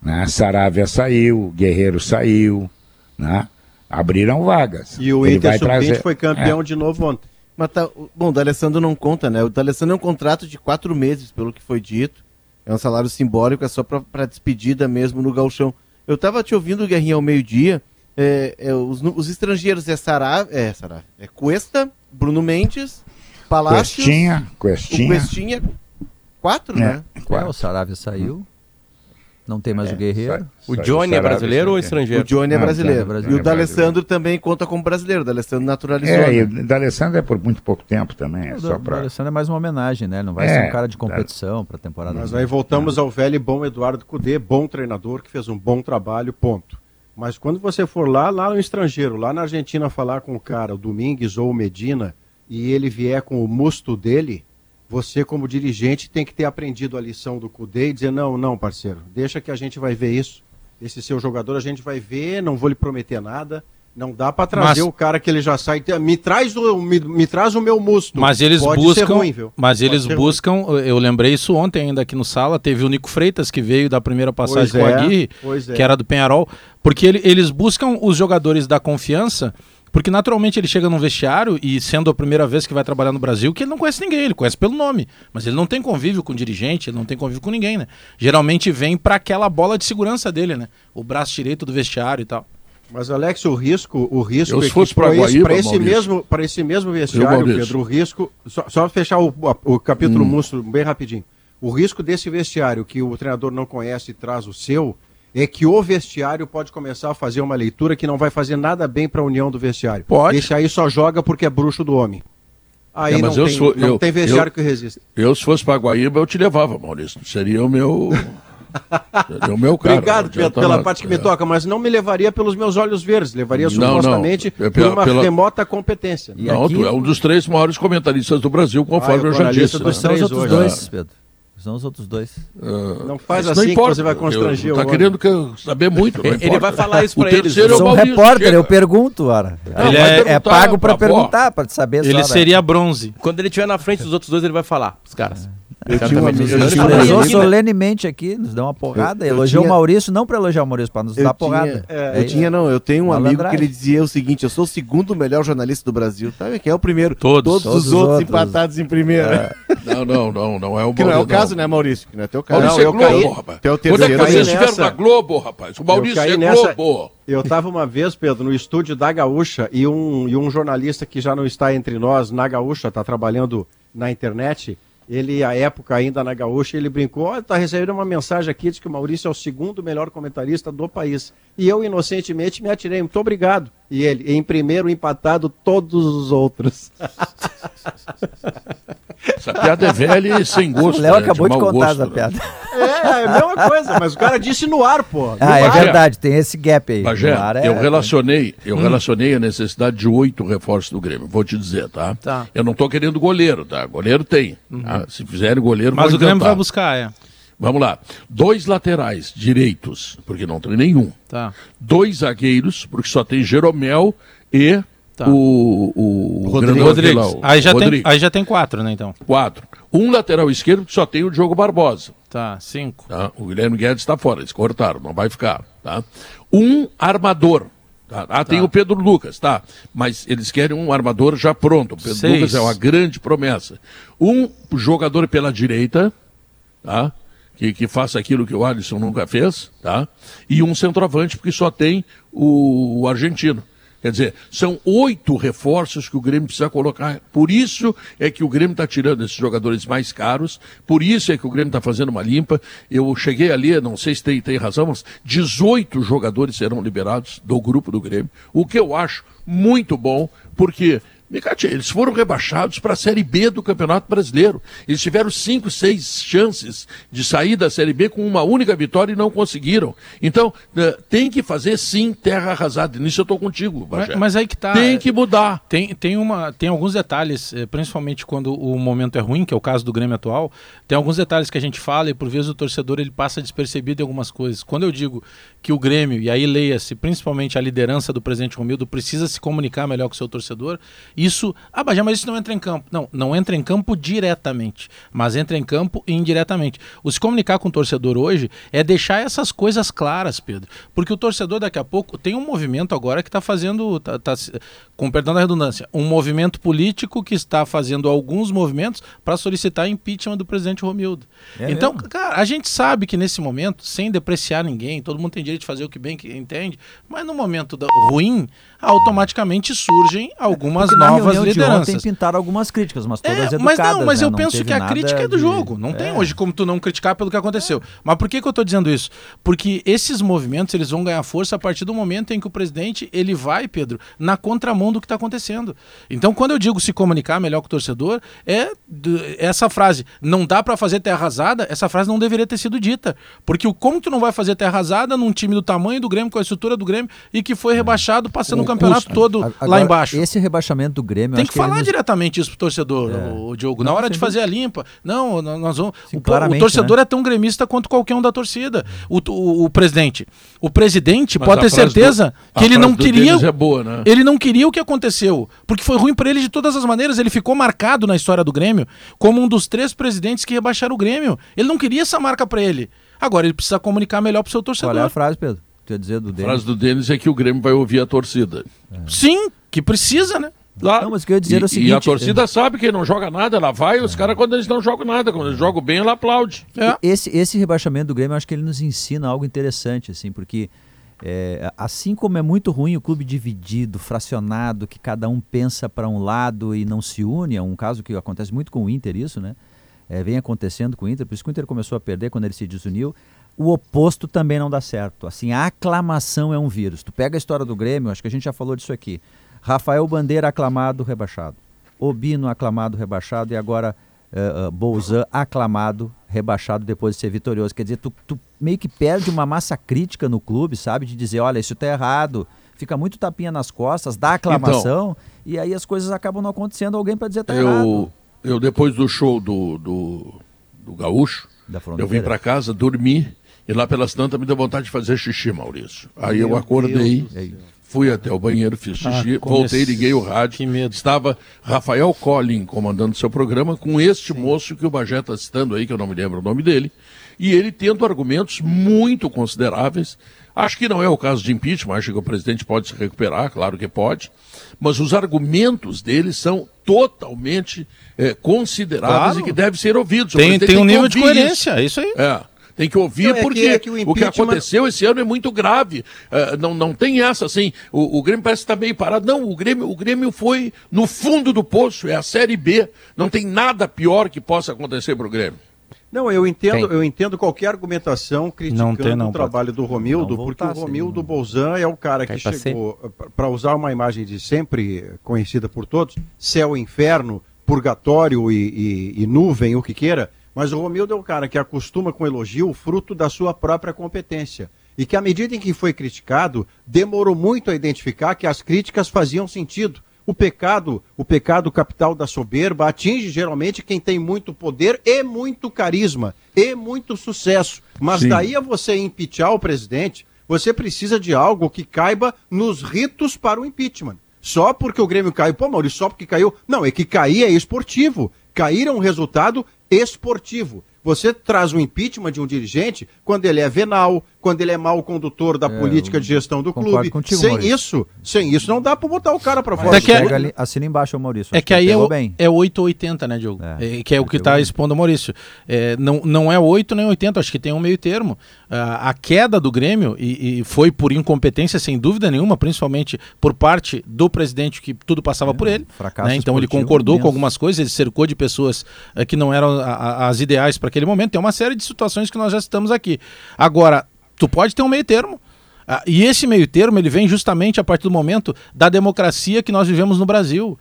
Né? Saravia saiu, Guerreiro saiu, né? abriram vagas. E o Ele Inter trazer... foi campeão é. de novo ontem. Mas tá, bom, o D'Alessandro não conta, né? O D'Alessandro é um contrato de quatro meses, pelo que foi dito. É um salário simbólico, é só para despedida mesmo no galchão. Eu tava te ouvindo, Guerrinha, ao meio-dia. É, é, os, os, estrangeiros é Sará, é Sará, é Cuesta, Bruno Mendes, Palácios... Questinha, Questinha. Questinha, quatro, é, né? Quatro. É, o Saravia saiu. Não tem mais é, o Guerreiro. Só, o Johnny é brasileiro ou estrangeiro? O Johnny é brasileiro. Não, brasileiro. E o D'Alessandro também conta como brasileiro. O D'Alessandro naturalizou. É, e o D'Alessandro é por muito pouco tempo também. É o pra... D'Alessandro é mais uma homenagem, né? Não vai é, ser um cara de competição para a temporada. Mas aí voltamos ao velho e bom Eduardo Cudê, bom treinador, que fez um bom trabalho, ponto. Mas quando você for lá, lá no estrangeiro, lá na Argentina, falar com o cara, o Domingues ou o Medina, e ele vier com o musto dele, você, como dirigente, tem que ter aprendido a lição do Cudê e dizer: não, não, parceiro, deixa que a gente vai ver isso. Esse seu jogador a gente vai ver, não vou lhe prometer nada. Não dá para trazer mas, o cara que ele já sai. Me traz o, me, me traz o meu musto. Mas eles Pode buscam. Ruim, mas Pode eles buscam. Ruim. Eu lembrei isso ontem ainda aqui no sala. Teve o Nico Freitas que veio da primeira passagem pois com é, a Aguirre, é. que era do Penharol. Porque ele, eles buscam os jogadores da confiança porque naturalmente ele chega num vestiário e sendo a primeira vez que vai trabalhar no Brasil, que ele não conhece ninguém, ele conhece pelo nome, mas ele não tem convívio com dirigente, ele não tem convívio com ninguém, né? Geralmente vem para aquela bola de segurança dele, né? O braço direito do vestiário e tal. Mas Alex, o risco, o risco Eu, é fosse para esse, esse mesmo, para esse mesmo vestiário, Pedro, o risco, só, só fechar o, o capítulo hum. bem rapidinho. O risco desse vestiário que o treinador não conhece e traz o seu, é que o vestiário pode começar a fazer uma leitura que não vai fazer nada bem para a união do vestiário. Pode. Esse aí só joga porque é bruxo do homem. Aí é, não, tem, sou, não eu, tem vestiário eu, que resista. Eu, se fosse para Guaíba, eu te levava, Maurício. Seria o meu. seria o meu cara. Obrigado Pedro, pela parte que é. me toca, mas não me levaria pelos meus olhos verdes. Levaria supostamente não, não. É por uma pela... remota competência. E não, aqui... tu é um dos três maiores comentaristas do Brasil, conforme ah, eu, eu já disse. Dos né? três outros dois, Pedro são os outros dois. Uh, não faz assim não importa. que você vai constranger eu, Tá querendo que eu saber muito. ele vai falar isso para eles. Eu sou um repórter, chega. eu pergunto, Ara. Ele é, é, pago para perguntar, para saber. Ele só, seria bronze. Quando ele estiver na frente dos outros dois, ele vai falar, os caras. Eu tinha um amigo que solenemente aqui, nos dá uma porrada. Eu, eu elogiou tinha... o Maurício, não para elogiar o Maurício, para nos eu dar tinha, porrada. É, eu tinha, não, eu tenho um amigo que ele dizia o seguinte: eu sou o segundo melhor jornalista do Brasil. Sabe quem é o primeiro? Todos. Todos, Todos os outros, outros, empatados em primeiro. É. Não, não, não, não é o Que não é o caso, né, Maurício? Que não é teu caso. Maurício não, é Globo, rapaz. Teu terceiro. Quando é que vocês estiveram na Globo, rapaz? O Maurício é nessa... Globo. Eu estava uma vez, Pedro, no estúdio da Gaúcha e um, e um jornalista que já não está entre nós na Gaúcha, está trabalhando na internet, ele, à época ainda na Gaúcha, ele brincou, oh, tá recebendo uma mensagem aqui, diz que o Maurício é o segundo melhor comentarista do país. E eu, inocentemente, me atirei, muito obrigado. E ele, em primeiro, empatado todos os outros. Essa piada é velha e sem gosto. O Léo né? acabou de, de contar gosto, essa né? piada. É, é a mesma coisa, mas o cara disse no ar, pô. No ah, é ar. é verdade, tem esse gap aí. Bagé, é... eu relacionei, eu hum. relacionei a necessidade de oito reforços do Grêmio, vou te dizer, tá? tá. Eu não tô querendo goleiro, tá? Goleiro tem. Uhum. Tá? Se fizerem goleiro, Mas o Grêmio vai buscar, é. Vamos lá. Dois laterais direitos, porque não tem nenhum. Tá. Dois zagueiros, porque só tem Jeromel e Tá. O, o, Rodrigo, Rodrigues. Aí, já Rodrigo. tem, aí já tem quatro, né, então? Quatro. Um lateral esquerdo que só tem o Diogo Barbosa. Tá, cinco. Tá? O Guilherme Guedes está fora, eles cortaram, não vai ficar. Tá? Um armador. Tá? Ah, tem tá. o Pedro Lucas, tá. Mas eles querem um armador já pronto. O Pedro Seis. Lucas é uma grande promessa. Um jogador pela direita, tá? Que, que faça aquilo que o Alisson nunca fez, tá? E um centroavante, porque só tem o, o argentino. Quer dizer, são oito reforços que o Grêmio precisa colocar. Por isso é que o Grêmio está tirando esses jogadores mais caros, por isso é que o Grêmio está fazendo uma limpa. Eu cheguei ali, não sei se tem, tem razão, mas 18 jogadores serão liberados do grupo do Grêmio, o que eu acho muito bom, porque Eles foram rebaixados para a Série B do Campeonato Brasileiro. Eles tiveram cinco, seis chances de sair da Série B com uma única vitória e não conseguiram. Então, uh, tem que fazer sim terra arrasada. Nisso eu estou contigo, Mas, mas, aí que tá. Tem que mudar. Tem, tem, uma, tem alguns detalhes, eh, principalmente quando o momento é ruim, que é o caso do Grêmio atual. Tem alguns detalhes que a gente fala e por vezes o torcedor ele passa despercebido em algumas coisas. Quando eu digo que o Grêmio, e aí leia-se principalmente a liderança do presidente Romildo, precisa se comunicar melhor com o seu torcedor, isso. Ah, mas isso não entra em campo. Não, não entra em campo diretamente, mas entra em campo indiretamente. O se comunicar com o torcedor hoje é deixar essas coisas claras, Pedro. Porque o torcedor daqui a pouco tem um movimento agora que está fazendo, tá, tá, com perdão da redundância, um movimento político que está fazendo alguns movimentos para solicitar impeachment do presidente Romildo. É então, mesmo? cara, a gente sabe que nesse momento, sem depreciar ninguém, todo mundo tem direito de fazer o que bem que entende, mas no momento da, ruim, automaticamente surgem algumas Porque novas lideranças. Tem pintar algumas críticas, mas todas é, Mas não, mas né? eu não penso que a crítica é do de... jogo. Não é. tem hoje como tu não criticar pelo que aconteceu. Mas por que, que eu estou dizendo isso? Porque esses movimentos eles vão ganhar força a partir do momento em que o presidente ele vai, Pedro, na contramão do que está acontecendo. Então, quando eu digo se comunicar melhor com o torcedor, é essa frase, não dá para fazer terra arrasada, essa frase não deveria ter sido dita. Porque o como tu não vai fazer terra arrasada num time do tamanho do Grêmio, com a estrutura do Grêmio, e que foi rebaixado passando o campeonato todo Agora, lá embaixo. Esse rebaixamento do Grêmio. Tem que, que falar eles... diretamente isso pro torcedor, é. o, Diogo. Na não, hora de fazer a limpa. Não, nós vamos. Sim, o, o, torcedor né? é tão gremista quanto qualquer um da torcida. O, o, o presidente. O presidente Mas pode ter certeza do, que ele não queria. É boa, né? Ele não queria o que aconteceu. Porque foi ruim para ele de todas as maneiras. Ele ficou marcado na história do Grêmio como um dos três presidentes que rebaixaram o Grêmio. Ele não queria essa marca para ele. Agora ele precisa comunicar melhor pro seu torcedor. Qual é a frase, Pedro? Quer dizer do Denis? A frase do Denis é que o Grêmio vai ouvir a torcida. É. Sim, que precisa, né? Lá. Não, mas que eu ia dizer e, o seguinte, e a torcida é... sabe que não joga nada, ela vai, os é. caras quando eles não jogam nada, quando eles jogam bem, ela aplaude. É. Esse, esse rebaixamento do Grêmio, eu acho que ele nos ensina algo interessante, assim, porque é, assim como é muito ruim o clube dividido, fracionado, que cada um pensa para um lado e não se une, é um caso que acontece muito com o Inter isso, né? É, vem acontecendo com o Inter, por isso que o Inter começou a perder quando ele se desuniu o oposto também não dá certo. Assim, a aclamação é um vírus. Tu pega a história do Grêmio, acho que a gente já falou disso aqui. Rafael Bandeira aclamado, rebaixado. Obino aclamado, rebaixado e agora uh, uh, Bolzan aclamado, rebaixado depois de ser vitorioso. Quer dizer, tu, tu, meio que perde uma massa crítica no clube, sabe? De dizer, olha, isso tá errado. Fica muito tapinha nas costas, dá aclamação então, e aí as coisas acabam não acontecendo. Alguém para dizer tá eu, errado. Eu depois do show do, do, do Gaúcho, eu vim para casa, dormi e lá pelas tantas me deu vontade de fazer xixi, Maurício. Aí Meu eu acordei, fui até o banheiro, fiz ah, xixi, ah, voltei, liguei o rádio. Que medo. Estava Rafael Collin comandando seu programa com este Sim. moço que o Bagé está citando aí, que eu não me lembro o nome dele. E ele tendo argumentos muito consideráveis. Acho que não é o caso de impeachment, acho que o presidente pode se recuperar, claro que pode. Mas os argumentos dele são totalmente é, consideráveis claro. e que devem ser ouvidos. Tem, tem um nível de coerência, isso. é isso aí. É. Tem que ouvir não, é porque que, é que o, o, que aconteceu esse ano é muito grave. Uh, não, não tem essa assim. O, o Grêmio parece estar meio parado. Não, o Grêmio, o Grêmio foi no fundo do poço. É a Série B. Não tem nada pior que possa acontecer para o Grêmio. Não, eu entendo, eu entendo qualquer argumentação criticando não tem, não, o trabalho do Romildo, porque o Romildo assim, Bolzan é o cara que chegou, para usar uma imagem de sempre conhecida por todos, céu, inferno, purgatório e, e, e nuvem, o que queira, mas o Romildo é um cara que acostuma com elogio fruto da sua própria competência. E que, à medida em que foi criticado, demorou muito a identificar que as críticas faziam sentido. O pecado, o pecado capital da soberba, atinge geralmente quem tem muito poder e muito carisma e muito sucesso. Mas Sim. daí a você impeachar o presidente, você precisa de algo que caiba nos ritos para o impeachment. Só porque o Grêmio caiu, pô, Maurício, só porque caiu. Não, é que cair é esportivo. Cair é um resultado esportivo. Você traz o impeachment de um dirigente quando ele é venal, quando ele é mau condutor da é, política de gestão do clube. Contigo, sem Maurício. isso, sem isso não dá para botar o cara para fora. É que é, ali, assina embaixo, Maurício. É que aí é, o, bem. é 8 ou 80, né, Diogo? É, é que é o que está expondo o Maurício. É, não, não é 8 nem 80, acho que tem um meio termo. a queda do Grêmio, e, e, foi por incompetência, sem dúvida nenhuma, principalmente por parte do presidente, que tudo passava por ele. Né? Então ele concordou imenso. com algumas coisas, ele cercou de pessoas que não eram a, a, as ideais para aquele momento. Tem uma série de situações que nós já estamos aqui. Agora, tu pode ter um meio termo. Ah, e esse meio termo ele vem justamente a partir do momento da democracia que nós vivemos no Brasil.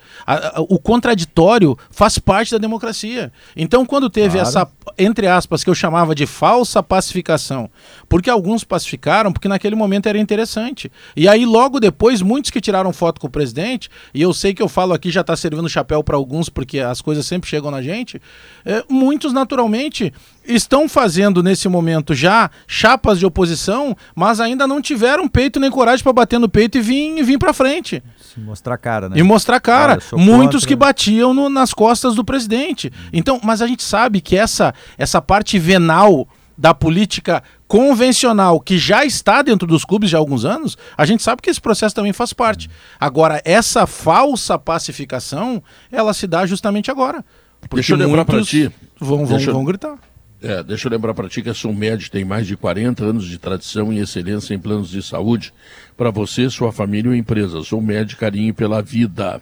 o contraditório faz parte da democracia. Então, quando teve claro. essa, entre aspas, que eu chamava de falsa pacificação, porque alguns pacificaram porque naquele momento era interessante. E aí, logo depois, muitos que tiraram foto com o presidente, e eu sei que eu falo aqui já está servindo chapéu para alguns porque as coisas sempre chegam na gente, é, muitos naturalmente estão fazendo nesse momento já chapas de oposição, mas ainda não tiveram peito nem coragem para bater no peito e vir, vir para frente. Se mostrar cara, né? E mostrar cara. Ah, Muitos contra... que batiam no, nas costas do presidente. Então, mas a gente sabe que essa, essa parte venal da política convencional que já está dentro dos clubes já há alguns anos, a gente sabe que esse processo também faz parte. Agora, essa falsa pacificação, ela se dá justamente agora. Deixa eu lembrar para ti. Vão, vão, vão gritar. É, deixa eu lembrar para ti que a Summed tem mais de 40 anos de tradição e excelência em planos de saúde para você, sua família ou empresa. Summed, carinho pela vida.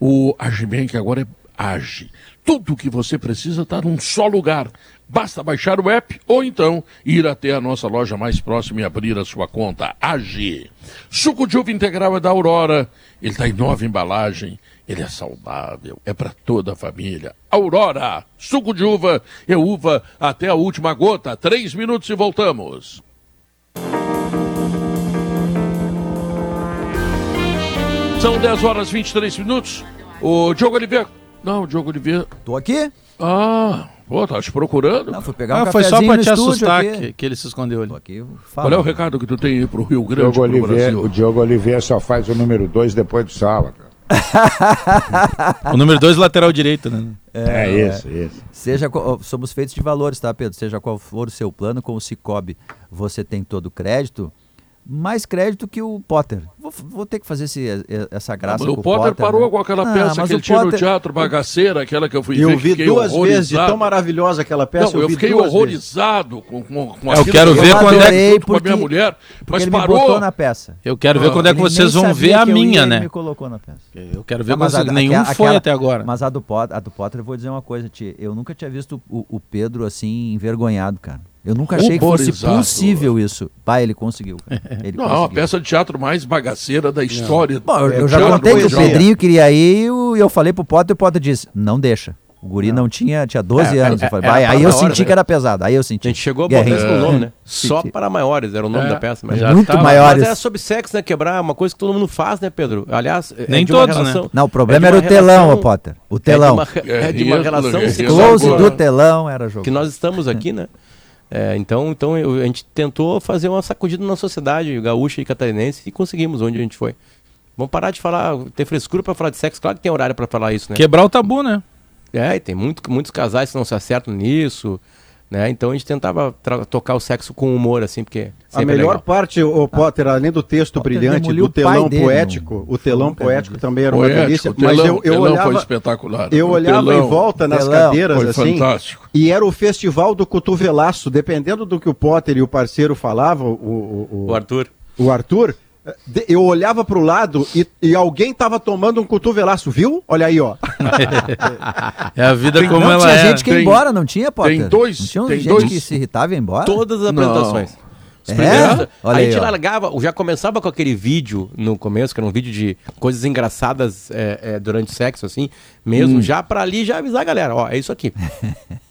O Agibank agora é Age. Tudo o que você precisa está num só lugar. Basta baixar o app ou então ir até a nossa loja mais próxima e abrir a sua conta. Age. Suco de uva integral é da Aurora. Ele está em nova embalagem. Ele é saudável, é para toda a família. Aurora, suco de uva é uva até a última gota. Três minutos e voltamos. São 10 horas e 23 minutos. O Diogo Oliveira. Não, o Diogo Oliveira. Tô aqui. Ah, pô, tá te procurando? Não, fui pegar um ah, foi só pra te assustar que, que, ele se escondeu ali. Aqui, Qual é o recado que tu tem aí pro Rio Grande, Oliveira, Brasil? O Diogo Oliveira só faz o número 2 depois do sala, cara. O número 2 lateral direito, né? É, é isso, é. isso. Seja, somos feitos de valores, tá, Pedro? Seja qual for o seu plano, com o Cicobi você tem todo o crédito mais crédito que o Potter. Vou, vou ter que fazer esse, essa graça não, o Potter, Potter parou né? com aquela ah, peça que ele tinha Potter... no teatro, Bagaceira, aquela que eu fui eu ver. Eu vi duas vezes, tão maravilhosa aquela peça. Não, eu, eu fiquei horrorizado com, com, com Eu quero ver quando é que com a minha mulher, mas ele parou. Na peça. Eu quero ver ah, quando é que vocês vão ver a minha, né? Ele me colocou na peça. Eu quero ver, mas nenhum foi até agora. Mas a do Potter, a do Potter, eu vou dizer uma coisa, Tia. Eu nunca tinha visto o Pedro assim envergonhado, cara. Eu nunca achei que fosse possível isso. Pai, ele conseguiu. Ele não, conseguiu. é uma peça de teatro mais bagaceira da história. Bom, eu, eu já contei que o Pedrinho queria ir e eu falei pro Potter e o Potter disse: não deixa. O guri não, não tinha, tinha 12 é, anos. É, falei, é, aí eu senti né? que era pesado. Aí eu senti. A gente chegou a botar isso no nome, né? Só para maiores era o nome é. da peça. Mas já muito tava, maiores. Mas é sobre sexo, né? Quebrar é uma coisa que todo mundo faz, né, Pedro? Aliás, é nem todos, relação, né? Não, o problema era o telão, Potter. O telão. É de uma, de uma relação. Close do telão era jogo. Que nós estamos aqui, né? É, então, então eu, a gente tentou fazer uma sacudida na sociedade gaúcha e catarinense e conseguimos onde a gente foi. Vamos parar de falar, ter frescura para falar de sexo, claro que tem horário para falar isso, né? Quebrar o tabu, né? É, e tem muito, muitos casais que não se acertam nisso. Né? Então a gente tentava tocar o sexo com humor, assim, porque. A é melhor é parte, o Potter, ah. além do texto Potter brilhante, do telão poético, o telão poético também era uma poético, delícia. Telão, mas eu, eu olhava, foi espetacular. Eu olhava telão, em volta nas cadeiras, assim. Fantástico. E era o festival do cotovelaço. Dependendo do que o Potter e o parceiro falavam, o, o, o, o Arthur. O Arthur eu olhava para o lado e, e alguém tava tomando um cotovelaço, viu? Olha aí, ó. é a vida tem, como não, ela tinha é. gente que ia embora, não tinha, Potter? Tem dois. Não tinha tem gente dois. que se irritava e ia embora? Todas as apresentações. Não. É? Olha a gente aí, largava, já começava com aquele vídeo no começo, que era um vídeo de coisas engraçadas é, é, durante o sexo, assim, mesmo, hum. já pra ali já avisar a galera, ó, é isso aqui.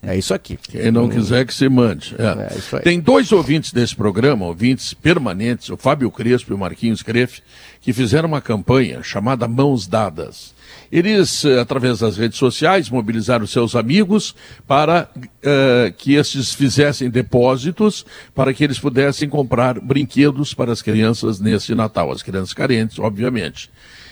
é isso aqui. Quem não quiser que se mande. É. é Tem dois ouvintes desse programa, ouvintes permanentes, o Fábio Crespo e o Marquinhos Crefe, que fizeram uma campanha chamada Mãos Dadas. Eles, eh, através das redes sociais, mobilizaram seus amigos para uh, que estes fizessem depósitos para que eles pudessem comprar brinquedos para as crianças nesse Natal, as crianças carentes, obviamente.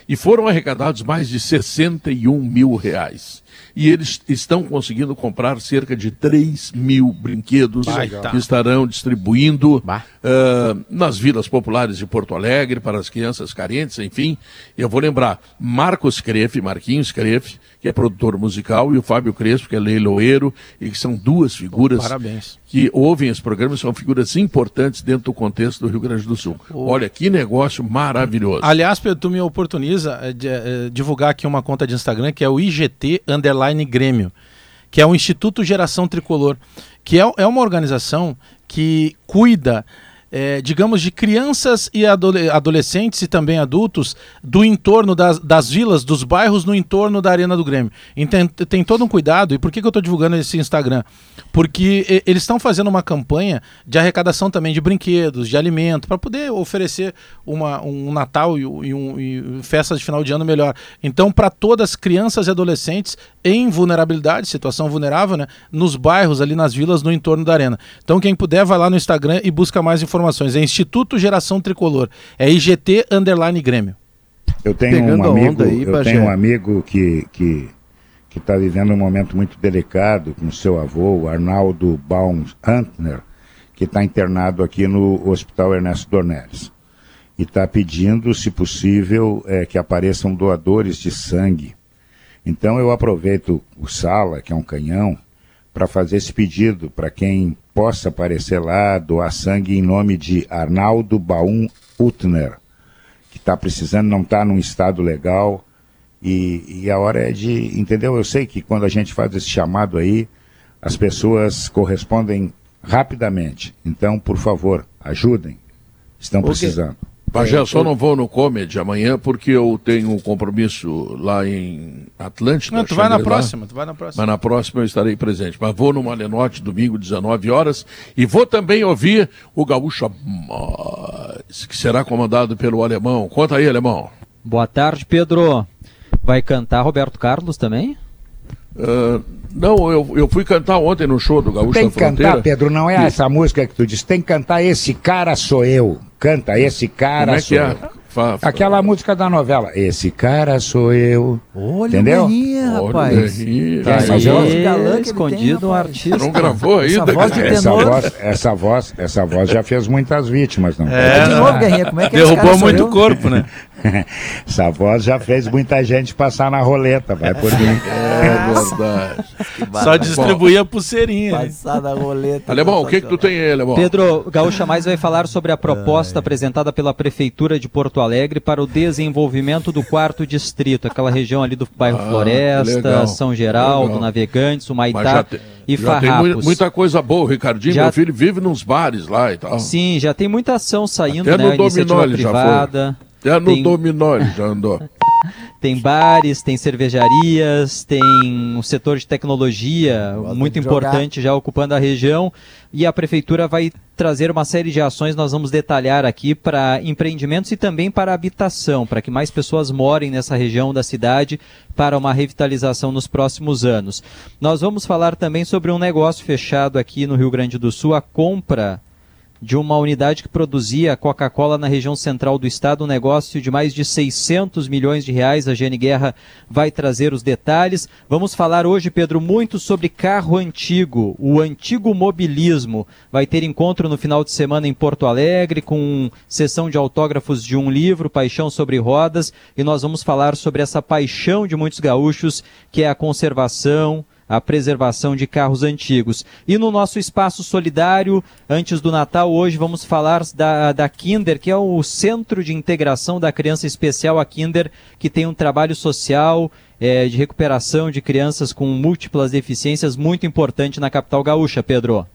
E foram arrecadados mais de 61 mil reais e eles estão conseguindo comprar cerca de 3 mil brinquedos que estarão distribuindo uh, nas vilas populares de Porto Alegre para as crianças carentes, enfim. Eu vou lembrar Marcos Crefe, Marquinhos Crefe, que é produtor musical, e o Fábio Crespo, que é leiloeiro, e que são duas figuras Parabéns. que ouvem esse programa, são figuras importantes dentro do contexto do Rio Grande do Sul. Oh. Olha, que negócio maravilhoso. Aliás, Pedro, tu me oportuniza eh, de, uh, divulgar aqui uma conta de Instagram que é o IGT Underline Grêmio, que é o Instituto Geração Tricolor, que é, é uma organização que cuida é, digamos, de crianças e adolescentes e também adultos do entorno das, das vilas, dos bairros no entorno da Arena do Grêmio. Então, tem todo um cuidado. E por que, que eu estou divulgando esse Instagram? Porque eles estão fazendo uma campanha de arrecadação também de brinquedos, de alimento, para poder oferecer uma, um Natal e, e, um, e festas de final de ano melhor. Então, para todas as crianças e adolescentes em vulnerabilidade, situação vulnerável, né, nos bairros, ali nas vilas, no entorno da Arena. Então, quem puder, vai lá no Instagram e busca mais informações informações. É Instituto Geração Tricolor. É IGT Underline Grêmio. Eu tenho um amigo, aí, eu tenho um amigo que que que está vivendo um momento muito delicado com seu avô, o Arnaldo Baum Antner, que está internado aqui no Hospital Ernesto Dornelles. E está pedindo, se possível, é, que apareçam doadores de sangue. Então eu aproveito o Sala, que é um canhão, para fazer esse pedido para quem possa aparecer lá, doar sangue em nome de Arnaldo Baum Utner, que está precisando, não está num estado legal. E, e a hora é de. Entendeu? Eu sei que quando a gente faz esse chamado aí, as pessoas correspondem rapidamente. Então, por favor, ajudem. Estão precisando. Pajé, só não vou no Comedy amanhã porque eu tenho um compromisso lá em Atlântida. Não, tu vai na próxima, tu vai na próxima. Mas na próxima eu estarei presente. Mas vou no Malenote domingo, 19 horas, e vou também ouvir o Gaúcho que será comandado pelo alemão. Conta aí, alemão. Boa tarde, Pedro. Vai cantar Roberto Carlos também? Uh, não, eu, eu fui cantar ontem no show do Gaúcho Tem que cantar, Pedro, não é e... essa música que tu disse. Tem que cantar Esse Cara Sou Eu. Canta, esse cara Como é sou é? eu. Aquela música da novela. Esse cara sou eu. Olha Entendeu? o Guerrinha, rapaz. Olha tá essa voz de galã escondido, um artista. Não gravou ainda. Essa voz, essa voz, essa voz, essa voz já fez muitas vítimas, não? É, de novo, Guerrinha, como é que é Derrubou muito o corpo, né? essa voz já fez muita gente passar na roleta, vai por mim. É verdade. Só distribuir a pulseirinha. Passar na roleta. Alemão, o que que tu tem aí, Alemão? Pedro Gaúcha Mais vai falar sobre a proposta apresentada pela Prefeitura de Porto Alegre para o desenvolvimento do quarto distrito, aquela região ali do bairro ah, Floresta, legal, São Geraldo, legal. Navegantes, o Maitá e já Farrapos. Tem muita coisa boa, o Ricardinho, já, meu filho, vive nos bares lá e tal. Sim, já tem muita ação saindo, Até né? No dominó ele privada. já foi. Até no tem... dominó já andou. tem bares, tem cervejarias, tem um setor de tecnologia muito importante já ocupando a região e a prefeitura vai trazer uma série de ações, nós vamos detalhar aqui para empreendimentos e também para habitação, para que mais pessoas morem nessa região da cidade para uma revitalização nos próximos anos. Nós vamos falar também sobre um negócio fechado aqui no Rio Grande do Sul, a compra de uma unidade que produzia Coca-Cola na região central do estado, um negócio de mais de 600 milhões de reais. A Jane Guerra vai trazer os detalhes. Vamos falar hoje, Pedro, muito sobre carro antigo, o antigo mobilismo. Vai ter encontro no final de semana em Porto Alegre com sessão de autógrafos de um livro, Paixão sobre Rodas, e nós vamos falar sobre essa paixão de muitos gaúchos, que é a conservação, a preservação de carros antigos. E no nosso espaço solidário, antes do Natal, hoje vamos falar da, da Kinder, que é o Centro de Integração da Criança Especial, a Kinder, que tem um trabalho social é, de recuperação de crianças com múltiplas deficiências muito importante na capital gaúcha, Pedro.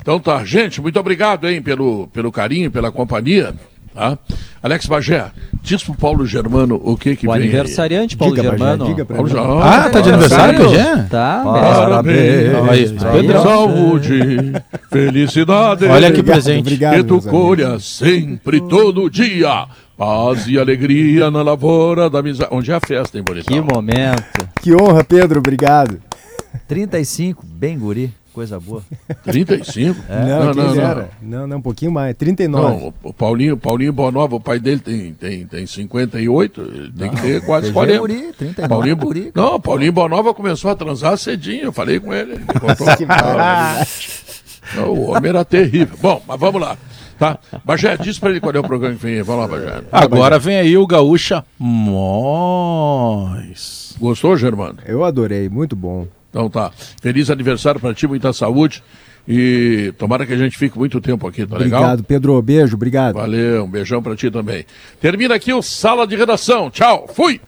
Então tá, gente, muito obrigado hein, pelo, pelo carinho, pela companhia. Tá? Alex Bagé, diz pro Paulo Germano o que que o vem aniversariante Paulo diga, Germano. Bagé, diga Paulo Germano. Ah, tá de aniversário, Bagé? Tá. Parabéns. Parabéns. Saúde, felicidade. Olha que presente. Obrigado, que tu colha sempre, todo dia. Paz e alegria na lavoura da amizade. Onde é a festa, hein, Bonitão? Que momento. Que honra, Pedro. Obrigado. 35, bem guri coisa boa. 35? É. Não, não, não, não, não. Não, um pouquinho mais. 39. Não, o Paulinho, Paulinho Bonova, o pai dele tem, tem, tem 58, ele tem que ter quase 40. Guri, 39, Paulinho, guri, não, Paulinho Bonova começou a transar cedinho, eu falei com ele. ele contou, que não, o homem era terrível. Bom, mas vamos lá. Tá? Bagé, diz pra ele qual é o programa que vem aí. Vamos lá, Bagé. Agora vem aí o Gaúcha Mois. Gostou, Germano? Eu adorei, muito bom. Então tá. Feliz aniversário para ti, muita saúde. E tomara que a gente fique muito tempo aqui, tá obrigado, legal? Obrigado, Pedro. Beijo, obrigado. Valeu, um beijão para ti também. Termina aqui o Sala de Redação. Tchau, fui!